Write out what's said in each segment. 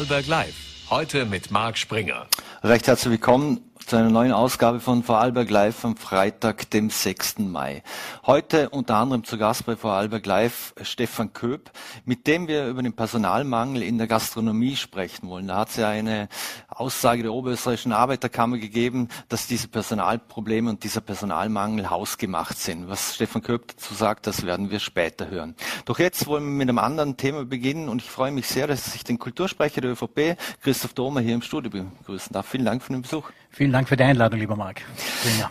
Vorarlberg Live. Heute mit Marc Springer. Recht herzlich willkommen zu einer neuen Ausgabe von Vorarlberg Live am Freitag, dem 6. Mai. Heute unter anderem zu Gast bei Vorarlberg Live Stefan Köp, mit dem wir über den Personalmangel in der Gastronomie sprechen wollen. Da hat es ja eine Aussage der Oberösterreichischen Arbeiterkammer gegeben, dass diese Personalprobleme und dieser Personalmangel hausgemacht sind. Was Stefan Köp dazu sagt, das werden wir später hören. Doch jetzt wollen wir mit einem anderen Thema beginnen und ich freue mich sehr, dass ich den Kultursprecher der ÖVP, Christoph Domer, hier im Studio begrüßen darf. Vielen Dank für den Besuch. Vielen Dank für die Einladung, lieber Marc. Prima.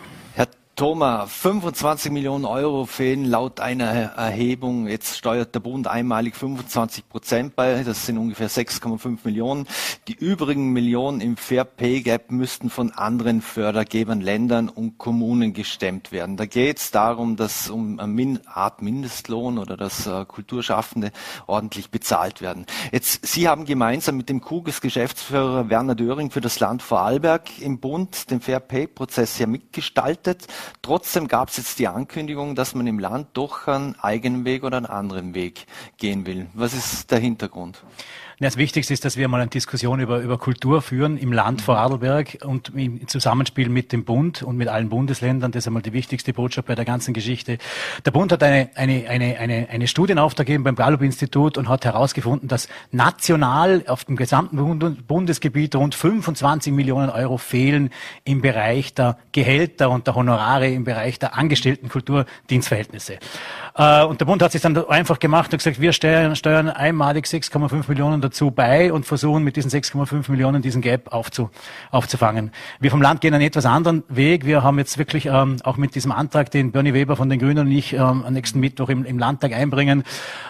Thomas, 25 Millionen Euro fehlen laut einer Erhebung. Jetzt steuert der Bund einmalig 25 Prozent bei. Das sind ungefähr 6,5 Millionen. Die übrigen Millionen im Fair Pay Gap müssten von anderen Fördergebern, Ländern und Kommunen gestemmt werden. Da geht es darum, dass um eine Art Mindestlohn oder dass äh, Kulturschaffende ordentlich bezahlt werden. Jetzt, Sie haben gemeinsam mit dem KUGES Geschäftsführer Werner Döring für das Land Vorarlberg im Bund den Fair Pay Prozess ja mitgestaltet. Trotzdem gab es jetzt die Ankündigung, dass man im Land doch einen eigenen Weg oder einen anderen Weg gehen will. Was ist der Hintergrund? Das Wichtigste ist, dass wir mal eine Diskussion über, über Kultur führen im Land Vorarlberg und im Zusammenspiel mit dem Bund und mit allen Bundesländern. Das ist einmal die wichtigste Botschaft bei der ganzen Geschichte. Der Bund hat eine, eine, eine, eine, eine Studienauftrag gegeben beim Gallup-Institut und hat herausgefunden, dass national auf dem gesamten Bundesgebiet rund 25 Millionen Euro fehlen im Bereich der Gehälter und der Honorare, im Bereich der angestellten Kulturdienstverhältnisse. Äh, und der Bund hat sich dann einfach gemacht und gesagt, wir steuern, steuern einmalig 6,5 Millionen dazu bei und versuchen mit diesen 6,5 Millionen diesen Gap aufzu, aufzufangen. Wir vom Land gehen einen etwas anderen Weg. Wir haben jetzt wirklich ähm, auch mit diesem Antrag, den Bernie Weber von den Grünen und ich ähm, am nächsten Mittwoch im, im Landtag einbringen,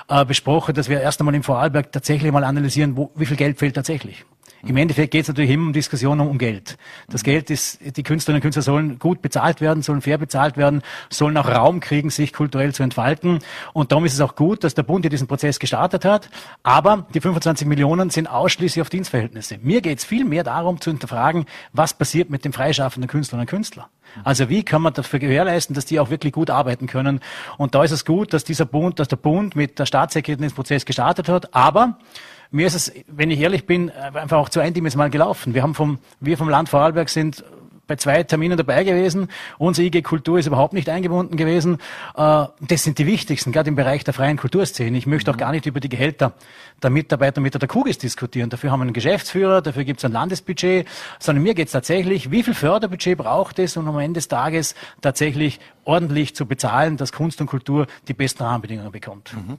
äh, besprochen, dass wir erst einmal im Vorarlberg tatsächlich mal analysieren, wo, wie viel Geld fehlt tatsächlich. Im Endeffekt geht es natürlich immer um Diskussionen um Geld. Das Geld ist, die Künstlerinnen und Künstler sollen gut bezahlt werden, sollen fair bezahlt werden, sollen auch Raum kriegen, sich kulturell zu entfalten. Und darum ist es auch gut, dass der Bund hier diesen Prozess gestartet hat. Aber die 25 Millionen sind ausschließlich auf Dienstverhältnisse. Mir geht es viel mehr darum zu hinterfragen, was passiert mit den freischaffenden Künstlerinnen und Künstlern. Also wie kann man dafür gewährleisten, dass die auch wirklich gut arbeiten können? Und da ist es gut, dass dieser Bund, dass der Bund mit der Staatssekretärin den Prozess gestartet hat. Aber mir ist es, wenn ich ehrlich bin, einfach auch zu eindimensional gelaufen. Wir haben vom, wir vom Land Vorarlberg sind bei zwei Terminen dabei gewesen. Unsere IG Kultur ist überhaupt nicht eingebunden gewesen. Äh, das sind die wichtigsten, gerade im Bereich der freien Kulturszene. Ich möchte auch gar nicht über die Gehälter der Mitarbeiter mit der Kugis diskutieren. Dafür haben wir einen Geschäftsführer, dafür gibt es ein Landesbudget, sondern mir geht es tatsächlich, wie viel Förderbudget braucht es, um am Ende des Tages tatsächlich ordentlich zu bezahlen, dass Kunst und Kultur die besten Rahmenbedingungen bekommt. Mhm.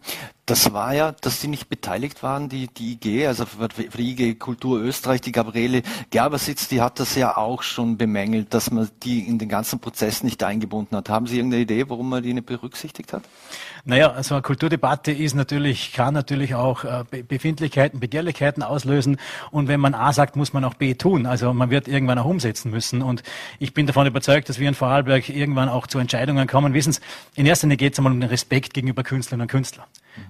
Das war ja, dass Sie nicht beteiligt waren, die, die IG, also für die IG Kultur Österreich, die Gabriele Gerbersitz, die hat das ja auch schon bemängelt, dass man die in den ganzen Prozess nicht eingebunden hat. Haben Sie irgendeine Idee, warum man die nicht berücksichtigt hat? Naja, also eine Kulturdebatte ist natürlich, kann natürlich auch äh, Befindlichkeiten, Begehrlichkeiten auslösen. Und wenn man A sagt, muss man auch B tun. Also man wird irgendwann auch umsetzen müssen. Und ich bin davon überzeugt, dass wir in Vorarlberg irgendwann auch zu Entscheidungen kommen. Wissen Sie, in erster Linie geht es einmal um den Respekt gegenüber Künstlerinnen und Künstlern.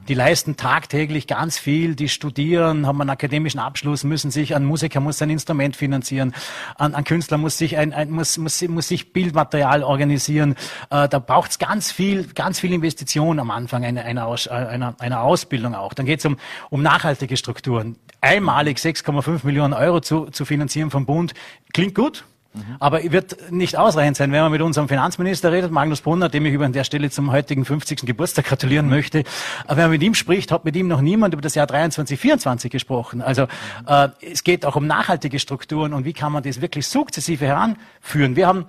Die leisten tagtäglich ganz viel, die studieren, haben einen akademischen Abschluss, müssen sich, ein Musiker muss sein Instrument finanzieren, ein, ein Künstler muss sich, ein, ein, muss, muss, muss sich Bildmaterial organisieren. Äh, da braucht es ganz viel, ganz viel Investition am Anfang einer, einer, Aus, einer, einer Ausbildung auch. Dann geht es um, um nachhaltige Strukturen. Einmalig 6,5 Millionen Euro zu, zu finanzieren vom Bund, klingt gut, Mhm. Aber wird nicht ausreichend sein, wenn man mit unserem Finanzminister redet, Magnus Brunner, dem ich über an der Stelle zum heutigen 50. Geburtstag gratulieren mhm. möchte. Aber wenn man mit ihm spricht, hat mit ihm noch niemand über das Jahr 23, 24 gesprochen. Also äh, es geht auch um nachhaltige Strukturen und wie kann man das wirklich sukzessive heranführen. Wir haben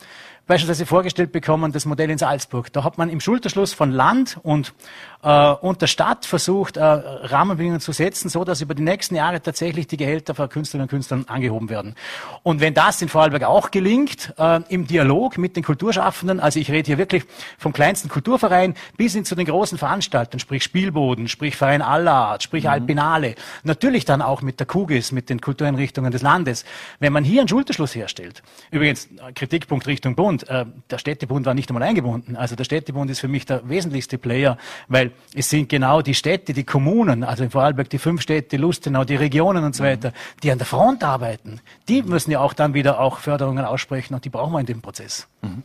beispielsweise vorgestellt bekommen, das Modell in Salzburg. Da hat man im Schulterschluss von Land und, äh, und der Stadt versucht, äh, Rahmenbedingungen zu setzen, so dass über die nächsten Jahre tatsächlich die Gehälter von Künstlerinnen und Künstlern angehoben werden. Und wenn das in Vorarlberg auch gelingt, äh, im Dialog mit den Kulturschaffenden, also ich rede hier wirklich vom kleinsten Kulturverein bis hin zu den großen Veranstaltern, sprich Spielboden, sprich Verein aller Art, sprich mhm. Alpinale, natürlich dann auch mit der Kugis, mit den Kultureinrichtungen des Landes. Wenn man hier einen Schulterschluss herstellt, übrigens Kritikpunkt Richtung Bund, und äh, der Städtebund war nicht einmal eingebunden. Also der Städtebund ist für mich der wesentlichste Player, weil es sind genau die Städte, die Kommunen, also in Vorarlberg die fünf Städte, Lustenau, die Regionen und so weiter, die an der Front arbeiten. Die müssen ja auch dann wieder auch Förderungen aussprechen und die brauchen wir in dem Prozess. Mhm.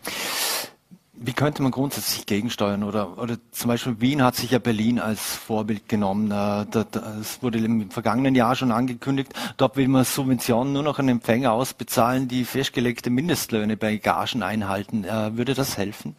Wie könnte man grundsätzlich gegensteuern? Oder, oder zum Beispiel Wien hat sich ja Berlin als Vorbild genommen. Das wurde im vergangenen Jahr schon angekündigt. Dort will man Subventionen nur noch an Empfänger ausbezahlen, die festgelegte Mindestlöhne bei Gagen einhalten. Äh, würde das helfen?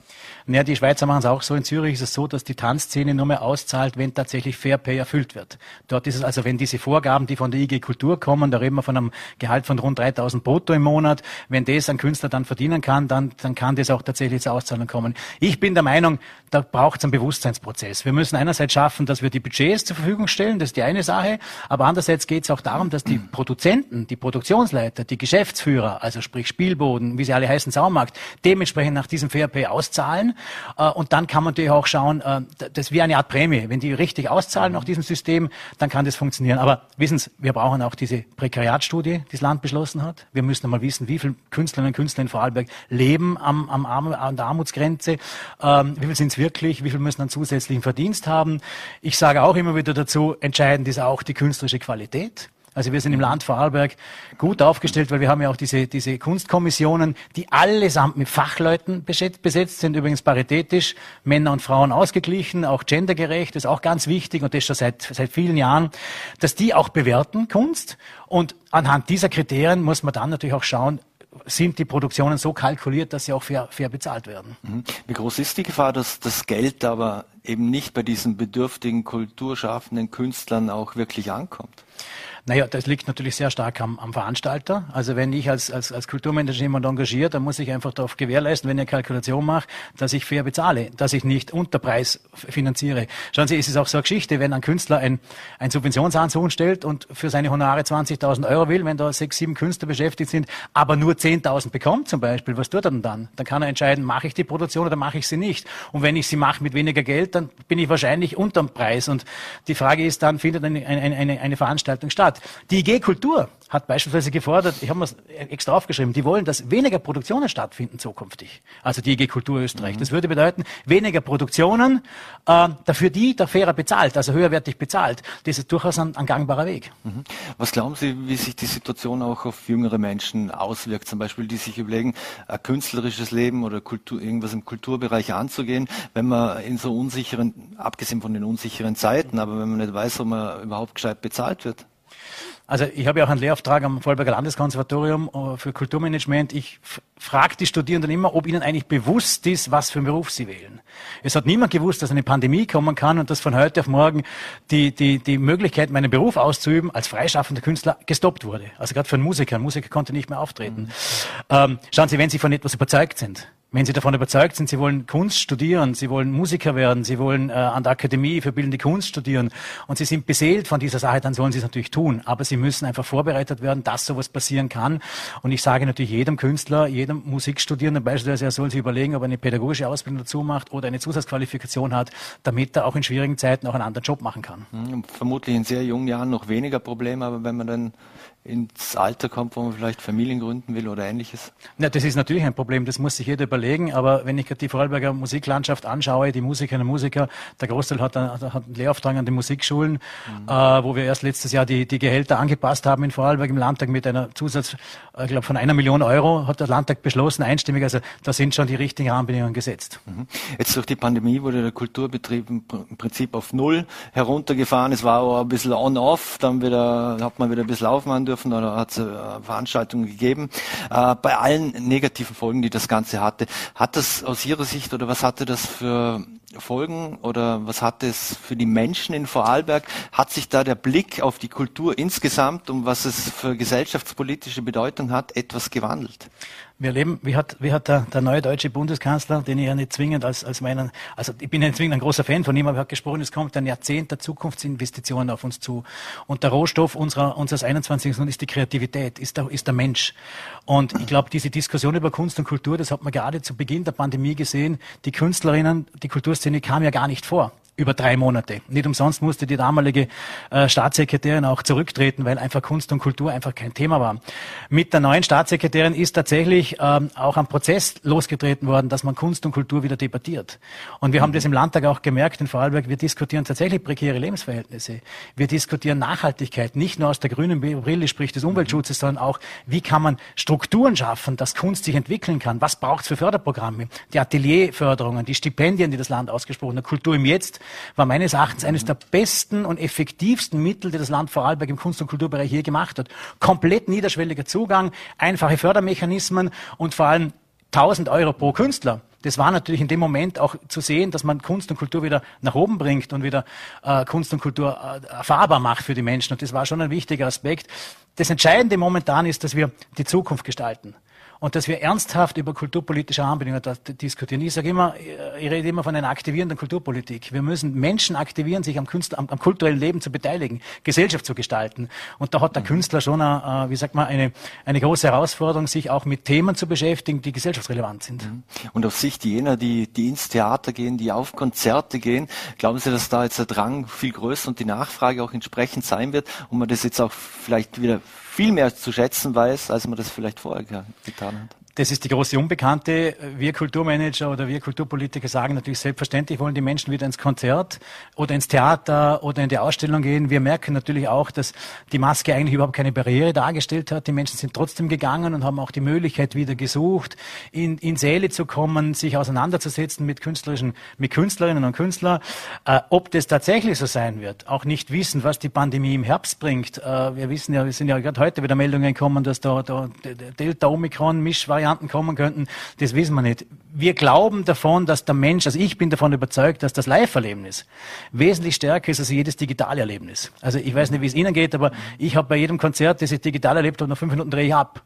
Naja, die Schweizer machen es auch so. In Zürich ist es so, dass die Tanzszene nur mehr auszahlt, wenn tatsächlich Fair Pay erfüllt wird. Dort ist es also, wenn diese Vorgaben, die von der IG Kultur kommen, da reden wir von einem Gehalt von rund 3000 brutto im Monat, wenn das ein Künstler dann verdienen kann, dann, dann kann das auch tatsächlich zur Auszahlung kommen. Ich bin der Meinung, da braucht es einen Bewusstseinsprozess. Wir müssen einerseits schaffen, dass wir die Budgets zur Verfügung stellen, das ist die eine Sache, aber andererseits geht es auch darum, dass die Produzenten, die Produktionsleiter, die Geschäftsführer, also sprich Spielboden, wie sie alle heißen, Saumarkt, dementsprechend nach diesem Fairpay auszahlen. Äh, und dann kann man natürlich auch schauen, äh, das wie eine Art Prämie. Wenn die richtig auszahlen nach diesem System, dann kann das funktionieren. Aber wissen Sie, wir brauchen auch diese Prekariatstudie, die das Land beschlossen hat. Wir müssen einmal wissen, wie viele Künstlerinnen und Künstler in Vorarlberg leben am, am Arm, an der Armutsgrenze. Ähm, wie viel sind es wirklich? Wie viel müssen einen zusätzlichen Verdienst haben? Ich sage auch immer wieder dazu, entscheidend ist auch die künstlerische Qualität. Also wir sind im Land Vorarlberg gut aufgestellt, weil wir haben ja auch diese, diese Kunstkommissionen, die allesamt mit Fachleuten besetzt sind, übrigens paritätisch, Männer und Frauen ausgeglichen, auch gendergerecht, das ist auch ganz wichtig und das schon seit, seit vielen Jahren, dass die auch bewerten Kunst und anhand dieser Kriterien muss man dann natürlich auch schauen, sind die Produktionen so kalkuliert, dass sie auch fair, fair bezahlt werden. Mhm. Wie groß ist die Gefahr, dass das Geld aber eben nicht bei diesen bedürftigen, kulturschaffenden Künstlern auch wirklich ankommt? Naja, das liegt natürlich sehr stark am, am Veranstalter. Also wenn ich als, als, als Kulturmanager jemand engagiere, dann muss ich einfach darauf gewährleisten, wenn ich eine Kalkulation mache, dass ich fair bezahle, dass ich nicht Unterpreis finanziere. Schauen Sie, es ist auch so eine Geschichte, wenn ein Künstler ein, ein Subventionsansuchen stellt und für seine Honorare 20.000 Euro will, wenn da sechs, sieben Künstler beschäftigt sind, aber nur 10.000 bekommt zum Beispiel, was tut er denn dann? Dann kann er entscheiden, mache ich die Produktion oder mache ich sie nicht. Und wenn ich sie mache mit weniger Geld, dann bin ich wahrscheinlich unterm Preis. Und die Frage ist dann, findet eine, eine, eine, eine Veranstaltung statt? Die IG Kultur hat beispielsweise gefordert, ich habe mir extra aufgeschrieben, die wollen, dass weniger Produktionen stattfinden zukünftig. Also die IG Kultur Österreich. Mhm. Das würde bedeuten, weniger Produktionen, äh, dafür die der fairer bezahlt, also höherwertig bezahlt. Das ist durchaus ein, ein gangbarer Weg. Mhm. Was glauben Sie, wie sich die Situation auch auf jüngere Menschen auswirkt? Zum Beispiel, die sich überlegen, ein künstlerisches Leben oder Kultur, irgendwas im Kulturbereich anzugehen, wenn man in so unsicheren, abgesehen von den unsicheren Zeiten, aber wenn man nicht weiß, ob man überhaupt gescheit bezahlt wird? Also ich habe ja auch einen Lehrauftrag am Vollberger Landeskonservatorium äh, für Kulturmanagement. Ich frage die Studierenden immer, ob ihnen eigentlich bewusst ist, was für einen Beruf sie wählen. Es hat niemand gewusst, dass eine Pandemie kommen kann und dass von heute auf morgen die, die, die Möglichkeit, meinen Beruf auszuüben als freischaffender Künstler gestoppt wurde. Also gerade für einen Musiker. Ein Musiker konnte nicht mehr auftreten. Mhm. Ähm, schauen Sie, wenn Sie von etwas überzeugt sind, wenn Sie davon überzeugt sind, Sie wollen Kunst studieren, Sie wollen Musiker werden, Sie wollen äh, an der Akademie für bildende Kunst studieren und Sie sind beseelt von dieser Sache, dann sollen Sie es natürlich tun. Aber Sie müssen einfach vorbereitet werden, dass sowas passieren kann. Und ich sage natürlich jedem Künstler, jedem Musikstudierenden beispielsweise, er soll sich überlegen, ob er eine pädagogische Ausbildung dazu macht oder eine Zusatzqualifikation hat, damit er auch in schwierigen Zeiten auch einen anderen Job machen kann. Hm, vermutlich in sehr jungen Jahren noch weniger Probleme, aber wenn man dann ins Alter kommt, wo man vielleicht Familien gründen will oder ähnliches? Ja, das ist natürlich ein Problem, das muss sich jeder überlegen, aber wenn ich gerade die Vorarlberger Musiklandschaft anschaue, die Musikerinnen und Musiker, der Großteil hat, hat einen Lehrauftrag an den Musikschulen, mhm. äh, wo wir erst letztes Jahr die, die Gehälter angepasst haben in Vorarlberg im Landtag mit einer Zusatz, äh, glaube von einer Million Euro hat der Landtag beschlossen, einstimmig, also da sind schon die richtigen Rahmenbedingungen gesetzt. Mhm. Jetzt durch die Pandemie wurde der Kulturbetrieb im Prinzip auf Null heruntergefahren, es war auch ein bisschen on-off, dann wieder, hat man wieder ein bisschen aufmachen dürfen dürfen oder hat es äh, Veranstaltungen gegeben. Äh, bei allen negativen Folgen, die das Ganze hatte, hat das aus Ihrer Sicht oder was hatte das für Folgen oder was hat es für die Menschen in Vorarlberg? Hat sich da der Blick auf die Kultur insgesamt und was es für gesellschaftspolitische Bedeutung hat, etwas gewandelt? Wir leben, wie hat, wie hat der, der neue deutsche Bundeskanzler, den ich ja nicht zwingend als, als meinen, also ich bin ja nicht zwingend ein großer Fan von ihm, aber er hat gesprochen, es kommt ein Jahrzehnt der Zukunftsinvestitionen auf uns zu. Und der Rohstoff unserer, unseres 21. Jahrhunderts ist die Kreativität, ist der, ist der Mensch. Und ich glaube, diese Diskussion über Kunst und Kultur, das hat man gerade zu Beginn der Pandemie gesehen, die Künstlerinnen, die Kulturszene kam ja gar nicht vor über drei Monate. Nicht umsonst musste die damalige äh, Staatssekretärin auch zurücktreten, weil einfach Kunst und Kultur einfach kein Thema war. Mit der neuen Staatssekretärin ist tatsächlich ähm, auch ein Prozess losgetreten worden, dass man Kunst und Kultur wieder debattiert. Und wir haben das im Landtag auch gemerkt in Vorarlberg. Wir diskutieren tatsächlich prekäre Lebensverhältnisse. Wir diskutieren Nachhaltigkeit, nicht nur aus der grünen Brille, sprich des Umweltschutzes, sondern auch, wie kann man Strukturen schaffen, dass Kunst sich entwickeln kann. Was braucht es für Förderprogramme? Die Atelierförderungen, die Stipendien, die das Land ausgesprochen hat, Kultur im Jetzt war meines Erachtens eines der besten und effektivsten Mittel, die das Land Vorarlberg im Kunst- und Kulturbereich je gemacht hat. Komplett niederschwelliger Zugang, einfache Fördermechanismen und vor allem 1000 Euro pro Künstler. Das war natürlich in dem Moment auch zu sehen, dass man Kunst und Kultur wieder nach oben bringt und wieder äh, Kunst und Kultur äh, erfahrbar macht für die Menschen. Und das war schon ein wichtiger Aspekt. Das Entscheidende momentan ist, dass wir die Zukunft gestalten und dass wir ernsthaft über kulturpolitische Rahmenbedingungen diskutieren. Ich sage immer, ich rede immer von einer aktivierenden Kulturpolitik. Wir müssen Menschen aktivieren, sich am, Künstler, am, am kulturellen Leben zu beteiligen, Gesellschaft zu gestalten. Und da hat der mhm. Künstler schon, eine, äh, wie sagt man, eine, eine große Herausforderung, sich auch mit Themen zu beschäftigen, die gesellschaftsrelevant sind. Mhm. Und aus Sicht jener, die, die ins Theater gehen, die auf Konzerte gehen, glauben Sie, dass da jetzt der Drang viel größer und die Nachfrage auch entsprechend sein wird und man das jetzt auch vielleicht wieder viel mehr zu schätzen weiß, als man das vielleicht vorher getan hat. Das ist die große Unbekannte. Wir Kulturmanager oder wir Kulturpolitiker sagen natürlich selbstverständlich wollen die Menschen wieder ins Konzert oder ins Theater oder in die Ausstellung gehen. Wir merken natürlich auch, dass die Maske eigentlich überhaupt keine Barriere dargestellt hat. Die Menschen sind trotzdem gegangen und haben auch die Möglichkeit wieder gesucht, in, in Säle zu kommen, sich auseinanderzusetzen mit künstlerischen, mit Künstlerinnen und Künstlern. Äh, ob das tatsächlich so sein wird, auch nicht wissen, was die Pandemie im Herbst bringt. Äh, wir wissen ja, wir sind ja gerade heute wieder Meldungen gekommen, dass da, da Delta Omikron Mischvariante Varianten kommen könnten, das wissen wir nicht. Wir glauben davon, dass der Mensch, also ich bin davon überzeugt, dass das Live-Erlebnis wesentlich stärker ist als jedes digitale Erlebnis. Also ich weiß nicht, wie es Ihnen geht, aber ich habe bei jedem Konzert, das ich digital erlebt habe, nach fünf Minuten drehe ich ab.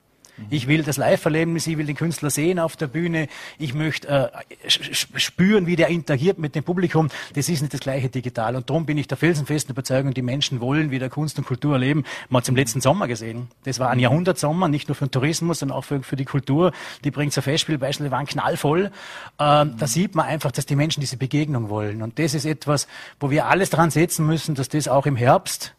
Ich will das Live-Erlebnis, ich will den Künstler sehen auf der Bühne, ich möchte äh, spüren, wie der interagiert mit dem Publikum. Das ist nicht das gleiche digital. Und darum bin ich der felsenfesten Überzeugung, die Menschen wollen wieder Kunst und Kultur erleben. Man hat es im letzten Sommer gesehen. Das war ein Jahrhundertsommer, nicht nur für den Tourismus, sondern auch für, für die Kultur. Die bringt so Festspiel beispielsweise waren knallvoll. Äh, mhm. Da sieht man einfach, dass die Menschen diese Begegnung wollen. Und das ist etwas, wo wir alles dran setzen müssen, dass das auch im Herbst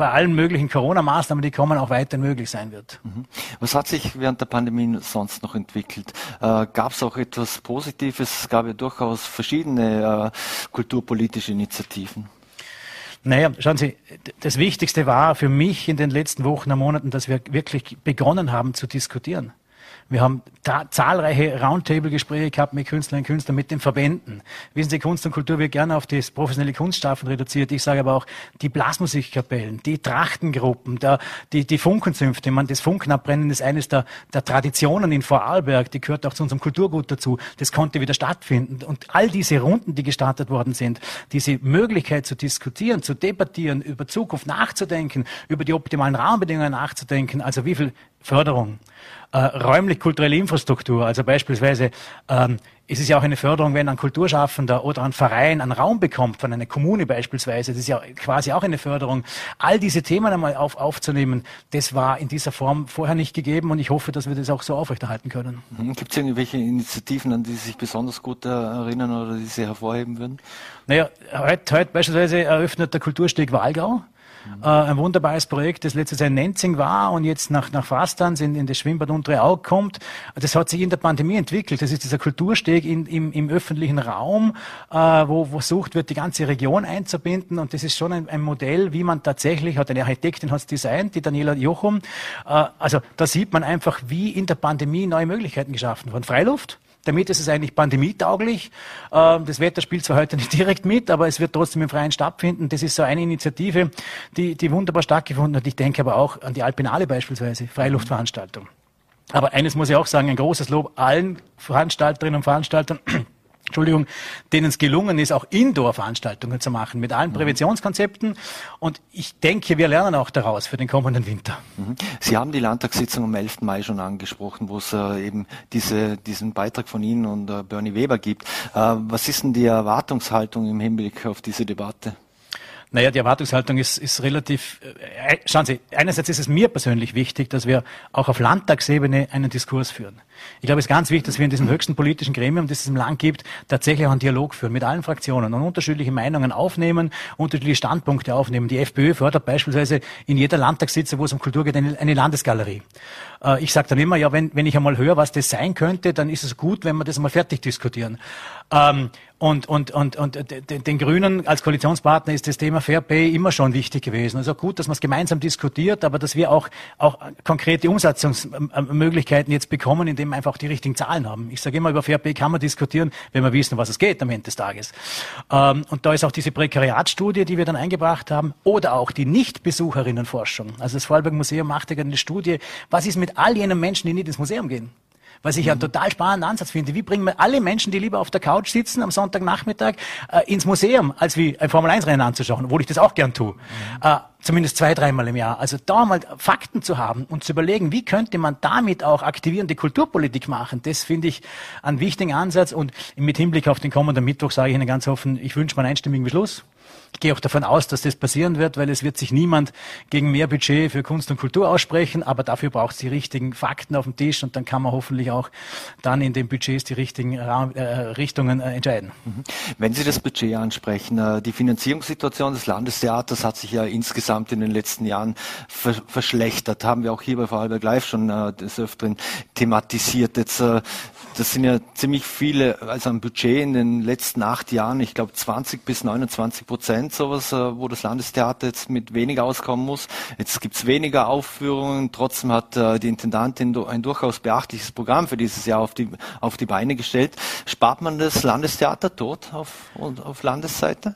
bei allen möglichen Corona-Maßnahmen, die kommen, auch weiter möglich sein wird. Mhm. Was hat sich während der Pandemie sonst noch entwickelt? Äh, gab es auch etwas Positives? Es gab ja durchaus verschiedene äh, kulturpolitische Initiativen. Naja, schauen Sie, das Wichtigste war für mich in den letzten Wochen und Monaten, dass wir wirklich begonnen haben zu diskutieren. Wir haben zahlreiche Roundtable-Gespräche gehabt mit Künstlerinnen und Künstlern, mit den Verbänden. Wissen Sie, Kunst und Kultur wird gerne auf das professionelle Kunstschaffen reduziert. Ich sage aber auch, die Blasmusikkapellen, die Trachtengruppen, der, die, die Funkenzünfte. Man, das Funkenabbrennen ist eines der, der Traditionen in Vorarlberg. Die gehört auch zu unserem Kulturgut dazu. Das konnte wieder stattfinden. Und all diese Runden, die gestartet worden sind, diese Möglichkeit zu diskutieren, zu debattieren, über Zukunft nachzudenken, über die optimalen Rahmenbedingungen nachzudenken, also wie viel Förderung, äh, räumlich-kulturelle Infrastruktur, also beispielsweise ähm, ist es ja auch eine Förderung, wenn ein Kulturschaffender oder ein Verein einen Raum bekommt, von einer Kommune beispielsweise, das ist ja quasi auch eine Förderung. All diese Themen einmal auf, aufzunehmen, das war in dieser Form vorher nicht gegeben und ich hoffe, dass wir das auch so aufrechterhalten können. Mhm. Gibt es irgendwelche Initiativen, an die Sie sich besonders gut erinnern oder die Sie hervorheben würden? Naja, heute, heute beispielsweise eröffnet der Kultursteg Walgau. Äh, ein wunderbares Projekt, das letztes Jahr in Nenzing war und jetzt nach, nach Fastans in, in das Schwimmbad Untere Aug kommt. Das hat sich in der Pandemie entwickelt. Das ist dieser Kultursteg in, im, im öffentlichen Raum, äh, wo versucht wird, die ganze Region einzubinden. Und das ist schon ein, ein Modell, wie man tatsächlich, hat eine Architektin hat es designt, die Daniela Jochum. Äh, also da sieht man einfach, wie in der Pandemie neue Möglichkeiten geschaffen wurden. Freiluft, damit ist es eigentlich pandemietauglich. Ähm, das Wetter spielt zwar heute nicht direkt mit, aber es wird trotzdem im Freien stattfinden. Das ist so eine Initiative, die, die wunderbar stattgefunden hat. Ich denke aber auch an die Alpenale beispielsweise, Freiluftveranstaltung. Aber eines muss ich auch sagen, ein großes Lob allen Veranstalterinnen und Veranstaltern Entschuldigung, denen es gelungen ist, auch Indoor-Veranstaltungen zu machen mit allen mhm. Präventionskonzepten. Und ich denke, wir lernen auch daraus für den kommenden Winter. Mhm. Sie haben die Landtagssitzung am 11. Mai schon angesprochen, wo es äh, eben diese, diesen Beitrag von Ihnen und äh, Bernie Weber gibt. Äh, was ist denn die Erwartungshaltung im Hinblick auf diese Debatte? Naja, die Erwartungshaltung ist, ist relativ, äh, schauen Sie, einerseits ist es mir persönlich wichtig, dass wir auch auf Landtagsebene einen Diskurs führen. Ich glaube, es ist ganz wichtig, dass wir in diesem höchsten politischen Gremium, das es im Land gibt, tatsächlich auch einen Dialog führen mit allen Fraktionen und unterschiedliche Meinungen aufnehmen, unterschiedliche Standpunkte aufnehmen. Die FPÖ fördert beispielsweise in jeder Landtagssitzung, wo es um Kultur geht, eine, eine Landesgalerie. Äh, ich sage dann immer, ja, wenn, wenn ich einmal höre, was das sein könnte, dann ist es gut, wenn wir das mal fertig diskutieren. Ähm, und, und, und, und den Grünen als Koalitionspartner ist das Thema Fair Pay immer schon wichtig gewesen. Also gut, dass man es gemeinsam diskutiert, aber dass wir auch, auch konkrete Umsetzungsmöglichkeiten jetzt bekommen, indem wir einfach die richtigen Zahlen haben. Ich sage immer, über Fair kann man diskutieren, wenn wir wissen, was es geht am Ende des Tages. Ähm, und da ist auch diese Prekariatstudie, die wir dann eingebracht haben, oder auch die Nichtbesucherinnenforschung. Also das Vorarlberg Museum macht ja eine Studie, was ist mit all jenen Menschen, die nicht ins Museum gehen? Was ich mhm. einen total spannenden Ansatz finde. Wie bringen wir alle Menschen, die lieber auf der Couch sitzen am Sonntagnachmittag, äh, ins Museum, als wie ein Formel-1-Rennen anzuschauen, obwohl ich das auch gern tue. Mhm. Äh, zumindest zwei, dreimal im Jahr. Also da mal Fakten zu haben und zu überlegen, wie könnte man damit auch aktivierende Kulturpolitik machen, das finde ich einen wichtigen Ansatz. Und mit Hinblick auf den kommenden Mittwoch sage ich Ihnen ganz offen, ich wünsche mir einen einstimmigen Beschluss. Ich gehe auch davon aus, dass das passieren wird, weil es wird sich niemand gegen mehr Budget für Kunst und Kultur aussprechen, aber dafür braucht es die richtigen Fakten auf dem Tisch und dann kann man hoffentlich auch dann in den Budgets die richtigen Raum, äh, Richtungen äh, entscheiden. Mhm. Wenn Sie das Budget ansprechen, äh, die Finanzierungssituation des Landestheaters hat sich ja insgesamt in den letzten Jahren ver verschlechtert, haben wir auch hier bei Vorarlberg Live schon äh, des Öfteren thematisiert. Jetzt äh, das sind ja ziemlich viele, also ein Budget in den letzten acht Jahren, ich glaube 20 bis 29 Prozent sowas, äh, wo das Landestheater jetzt mit weniger auskommen muss. Jetzt gibt's weniger Aufführungen, trotzdem hat äh, die Intendantin ein durchaus beachtliches Programm für dieses Jahr auf die, auf die Beine gestellt. Spart man das Landestheater tot auf, auf Landesseite?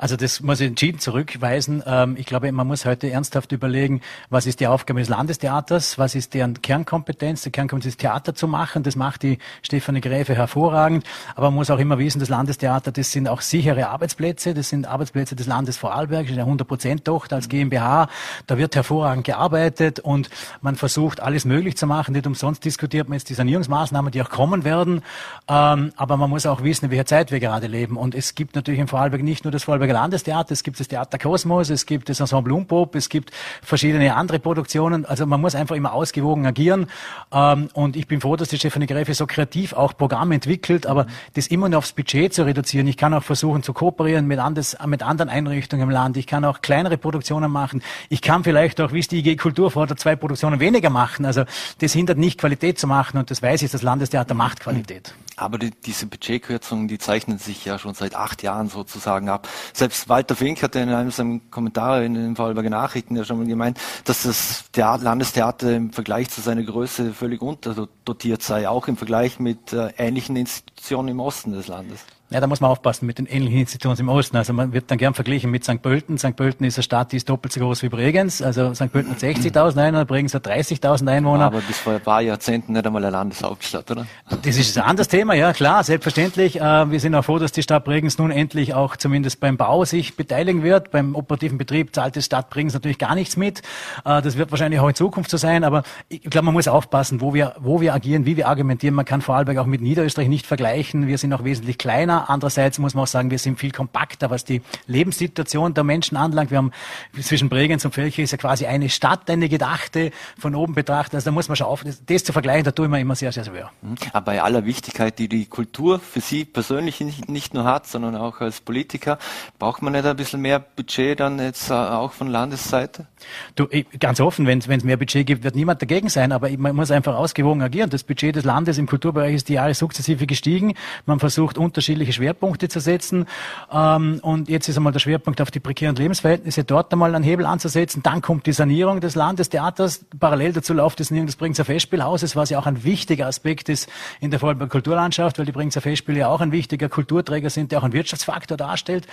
Also das muss ich entschieden zurückweisen. Ähm, ich glaube, man muss heute ernsthaft überlegen, was ist die Aufgabe des Landestheaters, was ist deren Kernkompetenz. Die Kernkompetenz ist Theater zu machen. Das macht die Stefanie Gräfe hervorragend. Aber man muss auch immer wissen, das Landestheater, das sind auch sichere Arbeitsplätze. Das sind Arbeitsplätze des Landes Vorarlberg, das ist eine 100% Tochter als GmbH. Da wird hervorragend gearbeitet und man versucht, alles möglich zu machen. Nicht umsonst diskutiert man jetzt die Sanierungsmaßnahmen, die auch kommen werden. Ähm, aber man muss auch wissen, in welcher Zeit wir gerade leben. Und es gibt natürlich im Vorarlberg nicht nur das Vorarlberg Vorarlberger Landestheater, es gibt das Theater Kosmos, es gibt das Ensemble Umpop, es gibt verschiedene andere Produktionen. Also man muss einfach immer ausgewogen agieren. Ähm, und ich bin froh, dass die Stefanie Gräfe so kreativ auch Programme entwickelt, aber das immer nur aufs Budget zu reduzieren. Ich kann auch versuchen zu kooperieren mit, anders, mit anderen Einrichtungen im Land. Ich kann auch kleinere Produktionen machen. Ich kann vielleicht auch, wie es die IG Kultur fordert, zwei Produktionen weniger machen. Also das hindert nicht, Qualität zu machen. Und das weiß ich, das Landestheater macht Qualität. Aber die, diese Budgetkürzungen, die zeichnen sich ja schon seit acht Jahren sozusagen ab. Selbst Walter Fink hat in einem seiner Kommentare in den Vorarlberger Nachrichten ja schon mal gemeint, dass das Theater, Landestheater im Vergleich zu seiner Größe völlig unterdotiert sei, auch im Vergleich mit äh, ähnlichen Institutionen im Osten des Landes. Ja, da muss man aufpassen mit den ähnlichen Institutionen im Osten. Also man wird dann gern verglichen mit St. Pölten. St. Pölten ist eine Stadt, die ist doppelt so groß wie Bregenz. Also St. Pölten hat 60.000 Einwohner, Bregenz hat 30.000 Einwohner. Aber bis vor ein paar Jahrzehnten nicht einmal eine Landeshauptstadt, oder? Das ist ein anderes Thema, ja klar, selbstverständlich. Äh, wir sind auch froh, dass die Stadt Bregenz nun endlich auch zumindest beim Bau sich beteiligen wird. Beim operativen Betrieb zahlt die Stadt Bregenz natürlich gar nichts mit. Äh, das wird wahrscheinlich auch in Zukunft so sein. Aber ich glaube, man muss aufpassen, wo wir, wo wir agieren, wie wir argumentieren. Man kann Vorarlberg auch mit Niederösterreich nicht vergleichen. Wir sind auch wesentlich kleiner. Andererseits muss man auch sagen, wir sind viel kompakter, was die Lebenssituation der Menschen anlangt. Wir haben zwischen Bregenz und Völkich ist ja quasi eine Stadt, eine gedachte, von oben betrachtet. Also da muss man schon auf, das zu vergleichen, da tue ich mir immer sehr, sehr schwer. Mhm. Aber bei aller Wichtigkeit, die die Kultur für Sie persönlich nicht nur hat, sondern auch als Politiker, braucht man nicht ein bisschen mehr Budget dann jetzt äh, auch von Landesseite? Du, ganz offen, wenn es mehr Budget gibt, wird niemand dagegen sein, aber man muss einfach ausgewogen agieren. Das Budget des Landes im Kulturbereich ist die Jahre sukzessive gestiegen. Man versucht unterschiedliche Schwerpunkte zu setzen. Ähm, und jetzt ist einmal der Schwerpunkt auf die prekären Lebensverhältnisse, dort einmal einen Hebel anzusetzen. Dann kommt die Sanierung des Landestheaters. Parallel dazu läuft die Sanierung des Bringser Festspielhauses, was ja auch ein wichtiger Aspekt ist in der Vorarlberger Kulturlandschaft, weil die Bringser Festspiele ja auch ein wichtiger Kulturträger sind, der auch einen Wirtschaftsfaktor darstellt.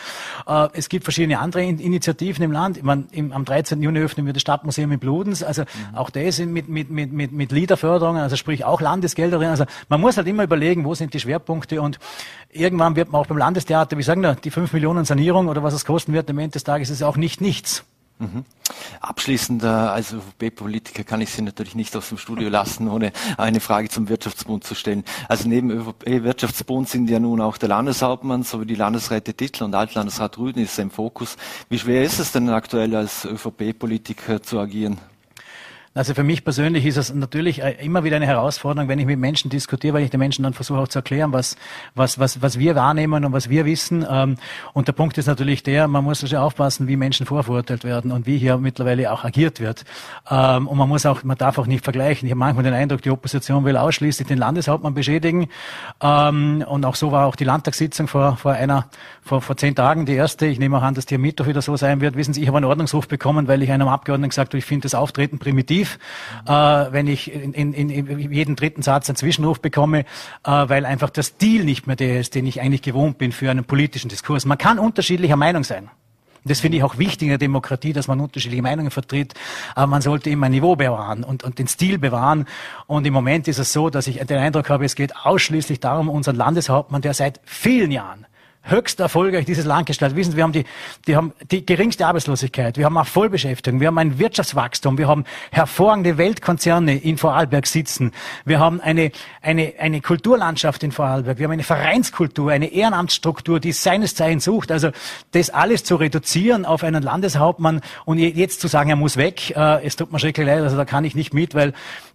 Äh, es gibt verschiedene andere Initiativen im Land. Meine, im, am 13. Juni öffnen wir das Stadtmuseum in Bludens. Also mhm. auch das mit, mit, mit, mit, mit Liederförderungen, also sprich auch Landesgelder. Also man muss halt immer überlegen, wo sind die Schwerpunkte und irgendwann wird man auch beim Landestheater, wie sagen wir, die fünf Millionen Sanierung oder was es kosten wird, am Ende des Tages ist es auch nicht nichts. Mhm. Abschließend äh, als ÖVP-Politiker kann ich Sie natürlich nicht aus dem Studio lassen, ohne eine Frage zum Wirtschaftsbund zu stellen. Also neben ÖVP-Wirtschaftsbund sind ja nun auch der Landeshauptmann sowie die Landesräte Tittl und Altlandesrat Rüden ist im Fokus. Wie schwer ist es denn aktuell als ÖVP-Politiker zu agieren? Also für mich persönlich ist es natürlich äh, immer wieder eine Herausforderung, wenn ich mit Menschen diskutiere, weil ich den Menschen dann versuche auch zu erklären, was, was, was, was wir wahrnehmen und was wir wissen. Ähm, und der Punkt ist natürlich der, man muss also aufpassen, wie Menschen vorverurteilt werden und wie hier mittlerweile auch agiert wird. Ähm, und man muss auch, man darf auch nicht vergleichen. Ich habe manchmal den Eindruck, die Opposition will ausschließlich den Landeshauptmann beschädigen. Ähm, und auch so war auch die Landtagssitzung vor, vor einer, vor, vor zehn Tagen die erste. Ich nehme auch an, dass die am Mittwoch wieder so sein wird. Wissen Sie, ich habe einen Ordnungsruf bekommen, weil ich einem Abgeordneten gesagt habe, ich finde das Auftreten primitiv aggressiv, äh, wenn ich in, in, in jedem dritten Satz einen Zwischenruf bekomme, äh, weil einfach der Stil nicht mehr der ist, den ich eigentlich gewohnt bin für einen politischen Diskurs. Man kann unterschiedlicher Meinung sein. Das finde ich auch wichtig in der Demokratie, dass man unterschiedliche Meinungen vertritt. Aber man sollte immer ein Niveau bewahren und, und den Stil bewahren. Und im Moment ist es so, dass ich den Eindruck habe, es geht ausschließlich darum, unseren Landeshauptmann, der seit vielen Jahren höchst erfolgreich dieses Land gestaltet. Wissen Sie, wir haben die, die haben die geringste Arbeitslosigkeit, wir haben auch Vollbeschäftigung, wir haben ein Wirtschaftswachstum, wir haben hervorragende Weltkonzerne in Vorarlberg sitzen, wir haben eine, eine, eine Kulturlandschaft in Vorarlberg, wir haben eine Vereinskultur, eine Ehrenamtsstruktur, die seines Zeichens sucht. Also das alles zu reduzieren auf einen Landeshauptmann und jetzt zu sagen, er muss weg, äh, es tut mir schrecklich leid, also da kann ich nicht mit, weil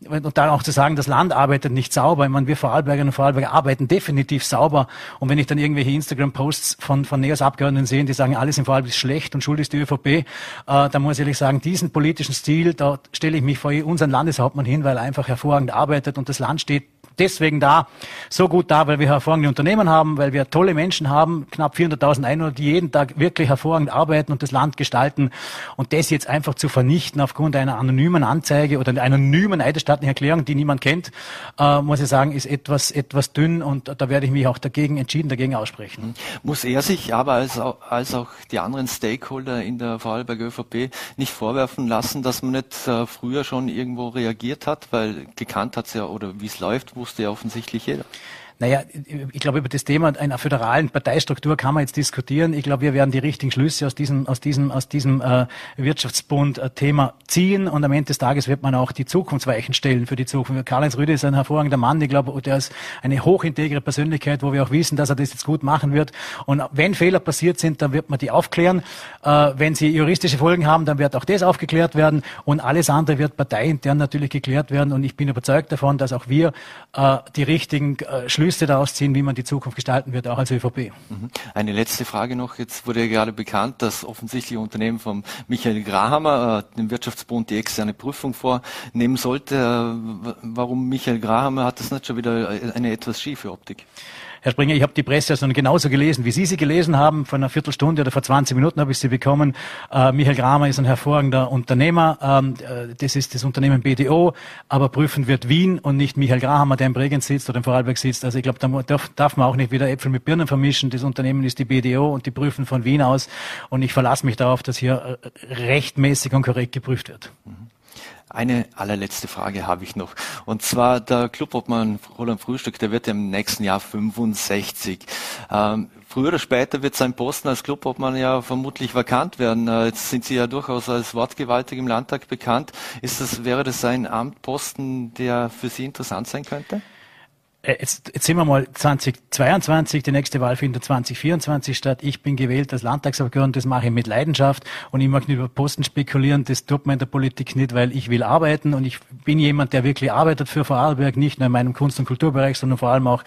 und dann auch zu sagen, das Land arbeitet nicht sauber. Ich meine, wir Vorarlbergerinnen und Vorarlberger arbeiten definitiv sauber und wenn ich dann irgendwelche Instagram Posts von, von NEOS-Abgeordneten sehen, die sagen, alles im Fall ist schlecht und schuld ist die ÖVP, äh, da muss ich ehrlich sagen, diesen politischen Stil, da stelle ich mich vor unseren Landeshauptmann hin, weil er einfach hervorragend arbeitet und das Land steht deswegen da, so gut da, weil wir hervorragende Unternehmen haben, weil wir tolle Menschen haben, knapp 400.000 Einwohner, die jeden Tag wirklich hervorragend arbeiten und das Land gestalten. Und das jetzt einfach zu vernichten aufgrund einer anonymen Anzeige oder einer anonymen eidesstattlichen Erklärung, die niemand kennt, äh, muss ich sagen, ist etwas, etwas dünn und da werde ich mich auch dagegen entschieden dagegen aussprechen. Muss er sich aber als als auch die anderen Stakeholder in der Vorarlberg ÖVP nicht vorwerfen lassen, dass man nicht äh, früher schon irgendwo reagiert hat, weil gekannt hat es ja oder wie es läuft, wusste ja offensichtlich jeder. Naja, ich glaube, über das Thema einer föderalen Parteistruktur kann man jetzt diskutieren. Ich glaube, wir werden die richtigen Schlüsse aus diesem, aus diesem, aus diesem äh, Wirtschaftsbund-Thema äh, ziehen und am Ende des Tages wird man auch die Zukunftsweichen stellen für die Zukunft. Karl-Heinz Rüde ist ein hervorragender Mann. Ich glaube, der ist eine hochintegre Persönlichkeit, wo wir auch wissen, dass er das jetzt gut machen wird. Und wenn Fehler passiert sind, dann wird man die aufklären. Äh, wenn sie juristische Folgen haben, dann wird auch das aufgeklärt werden und alles andere wird parteiintern natürlich geklärt werden. Und ich bin überzeugt davon, dass auch wir äh, die richtigen äh, Schlüsse Schlüsse daraus ziehen, wie man die Zukunft gestalten wird, auch als ÖVP. Mhm. Eine letzte Frage noch. Jetzt wurde ja gerade bekannt, dass offensichtlich Unternehmen von Michael Grahammer äh, dem Wirtschaftsbund die externe Prüfung vornehmen sollte. Äh, warum Michael Grahammer hat das nicht schon wieder eine etwas schiefe Optik? Herr Springer, ich habe die Presse also genauso gelesen, wie Sie sie gelesen haben. Vor einer Viertelstunde oder vor 20 Minuten habe ich sie bekommen. Äh, Michael Kramer ist ein hervorragender Unternehmer. Ähm, äh, das ist das Unternehmen BDO, aber prüfen wird Wien und nicht Michael Grahammer, der in Bregenz sitzt oder in Vorarlberg sitzt. Also ich glaube, da darf, darf, man auch nicht wieder Äpfel mit Birnen vermischen. Das Unternehmen ist die BDO und die prüfen von Wien aus. Und ich verlasse mich darauf, dass hier rechtmäßig und korrekt geprüft wird. Mhm. Eine allerletzte Frage habe ich noch. Und zwar der Clubobmann Roland Frühstück, der wird im nächsten Jahr 65. Ähm, früher oder später wird sein Posten als Clubobmann ja vermutlich vakant werden. Äh, jetzt sind Sie ja durchaus als wortgewaltig im Landtag bekannt. Ist das, wäre das ein Amtposten, der für Sie interessant sein könnte? Äh, jetzt, jetzt sind wir mal 2022, die nächste Wahl findet 2024 statt. Ich bin gewählt als Landtagsabgeordneter, das mache ich mit Leidenschaft und ich mag nicht über Posten spekulieren, das tut man in der Politik nicht, weil ich will arbeiten und ich bin jemand, der wirklich arbeitet für Vorarlberg, nicht nur in meinem Kunst- und Kulturbereich, sondern vor allem auch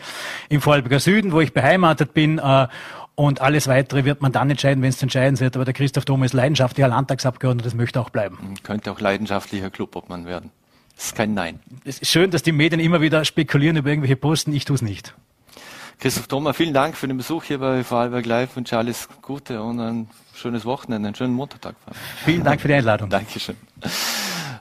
im Vorarlberger Süden, wo ich beheimatet bin. Äh, und alles Weitere wird man dann entscheiden, wenn es entscheiden wird. Aber der Christoph Dom ist leidenschaftlicher Landtagsabgeordneter, das möchte auch bleiben. Könnte auch leidenschaftlicher Clubobmann werden. Das ist kein Nein. Es ist schön, dass die Medien immer wieder spekulieren über irgendwelche Posten. Ich tue es nicht. Christoph Thoma, vielen Dank für den Besuch hier bei Vorarlberg Live und alles Gute und ein schönes Wochenende, einen schönen Montag. Vielen Dank für die Einladung. Dankeschön.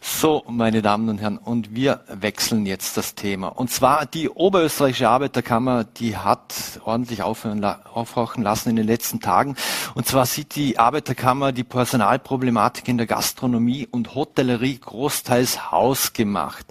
So, meine Damen und Herren, und wir wechseln jetzt das Thema. Und zwar die Oberösterreichische Arbeiterkammer, die hat ordentlich aufhorchen lassen in den letzten Tagen. Und zwar sieht die Arbeiterkammer die Personalproblematik in der Gastronomie und Hotellerie großteils hausgemacht.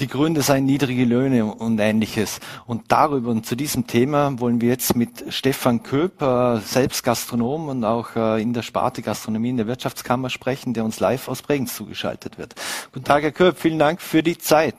Die Gründe seien niedrige Löhne und ähnliches. Und darüber und zu diesem Thema wollen wir jetzt mit Stefan Köp, äh, selbst Gastronom und auch äh, in der Sparte Gastronomie in der Wirtschaftskammer sprechen, der uns live aus Bregenz zugeschaltet wird. Guten Tag, Herr Köp, vielen Dank für die Zeit.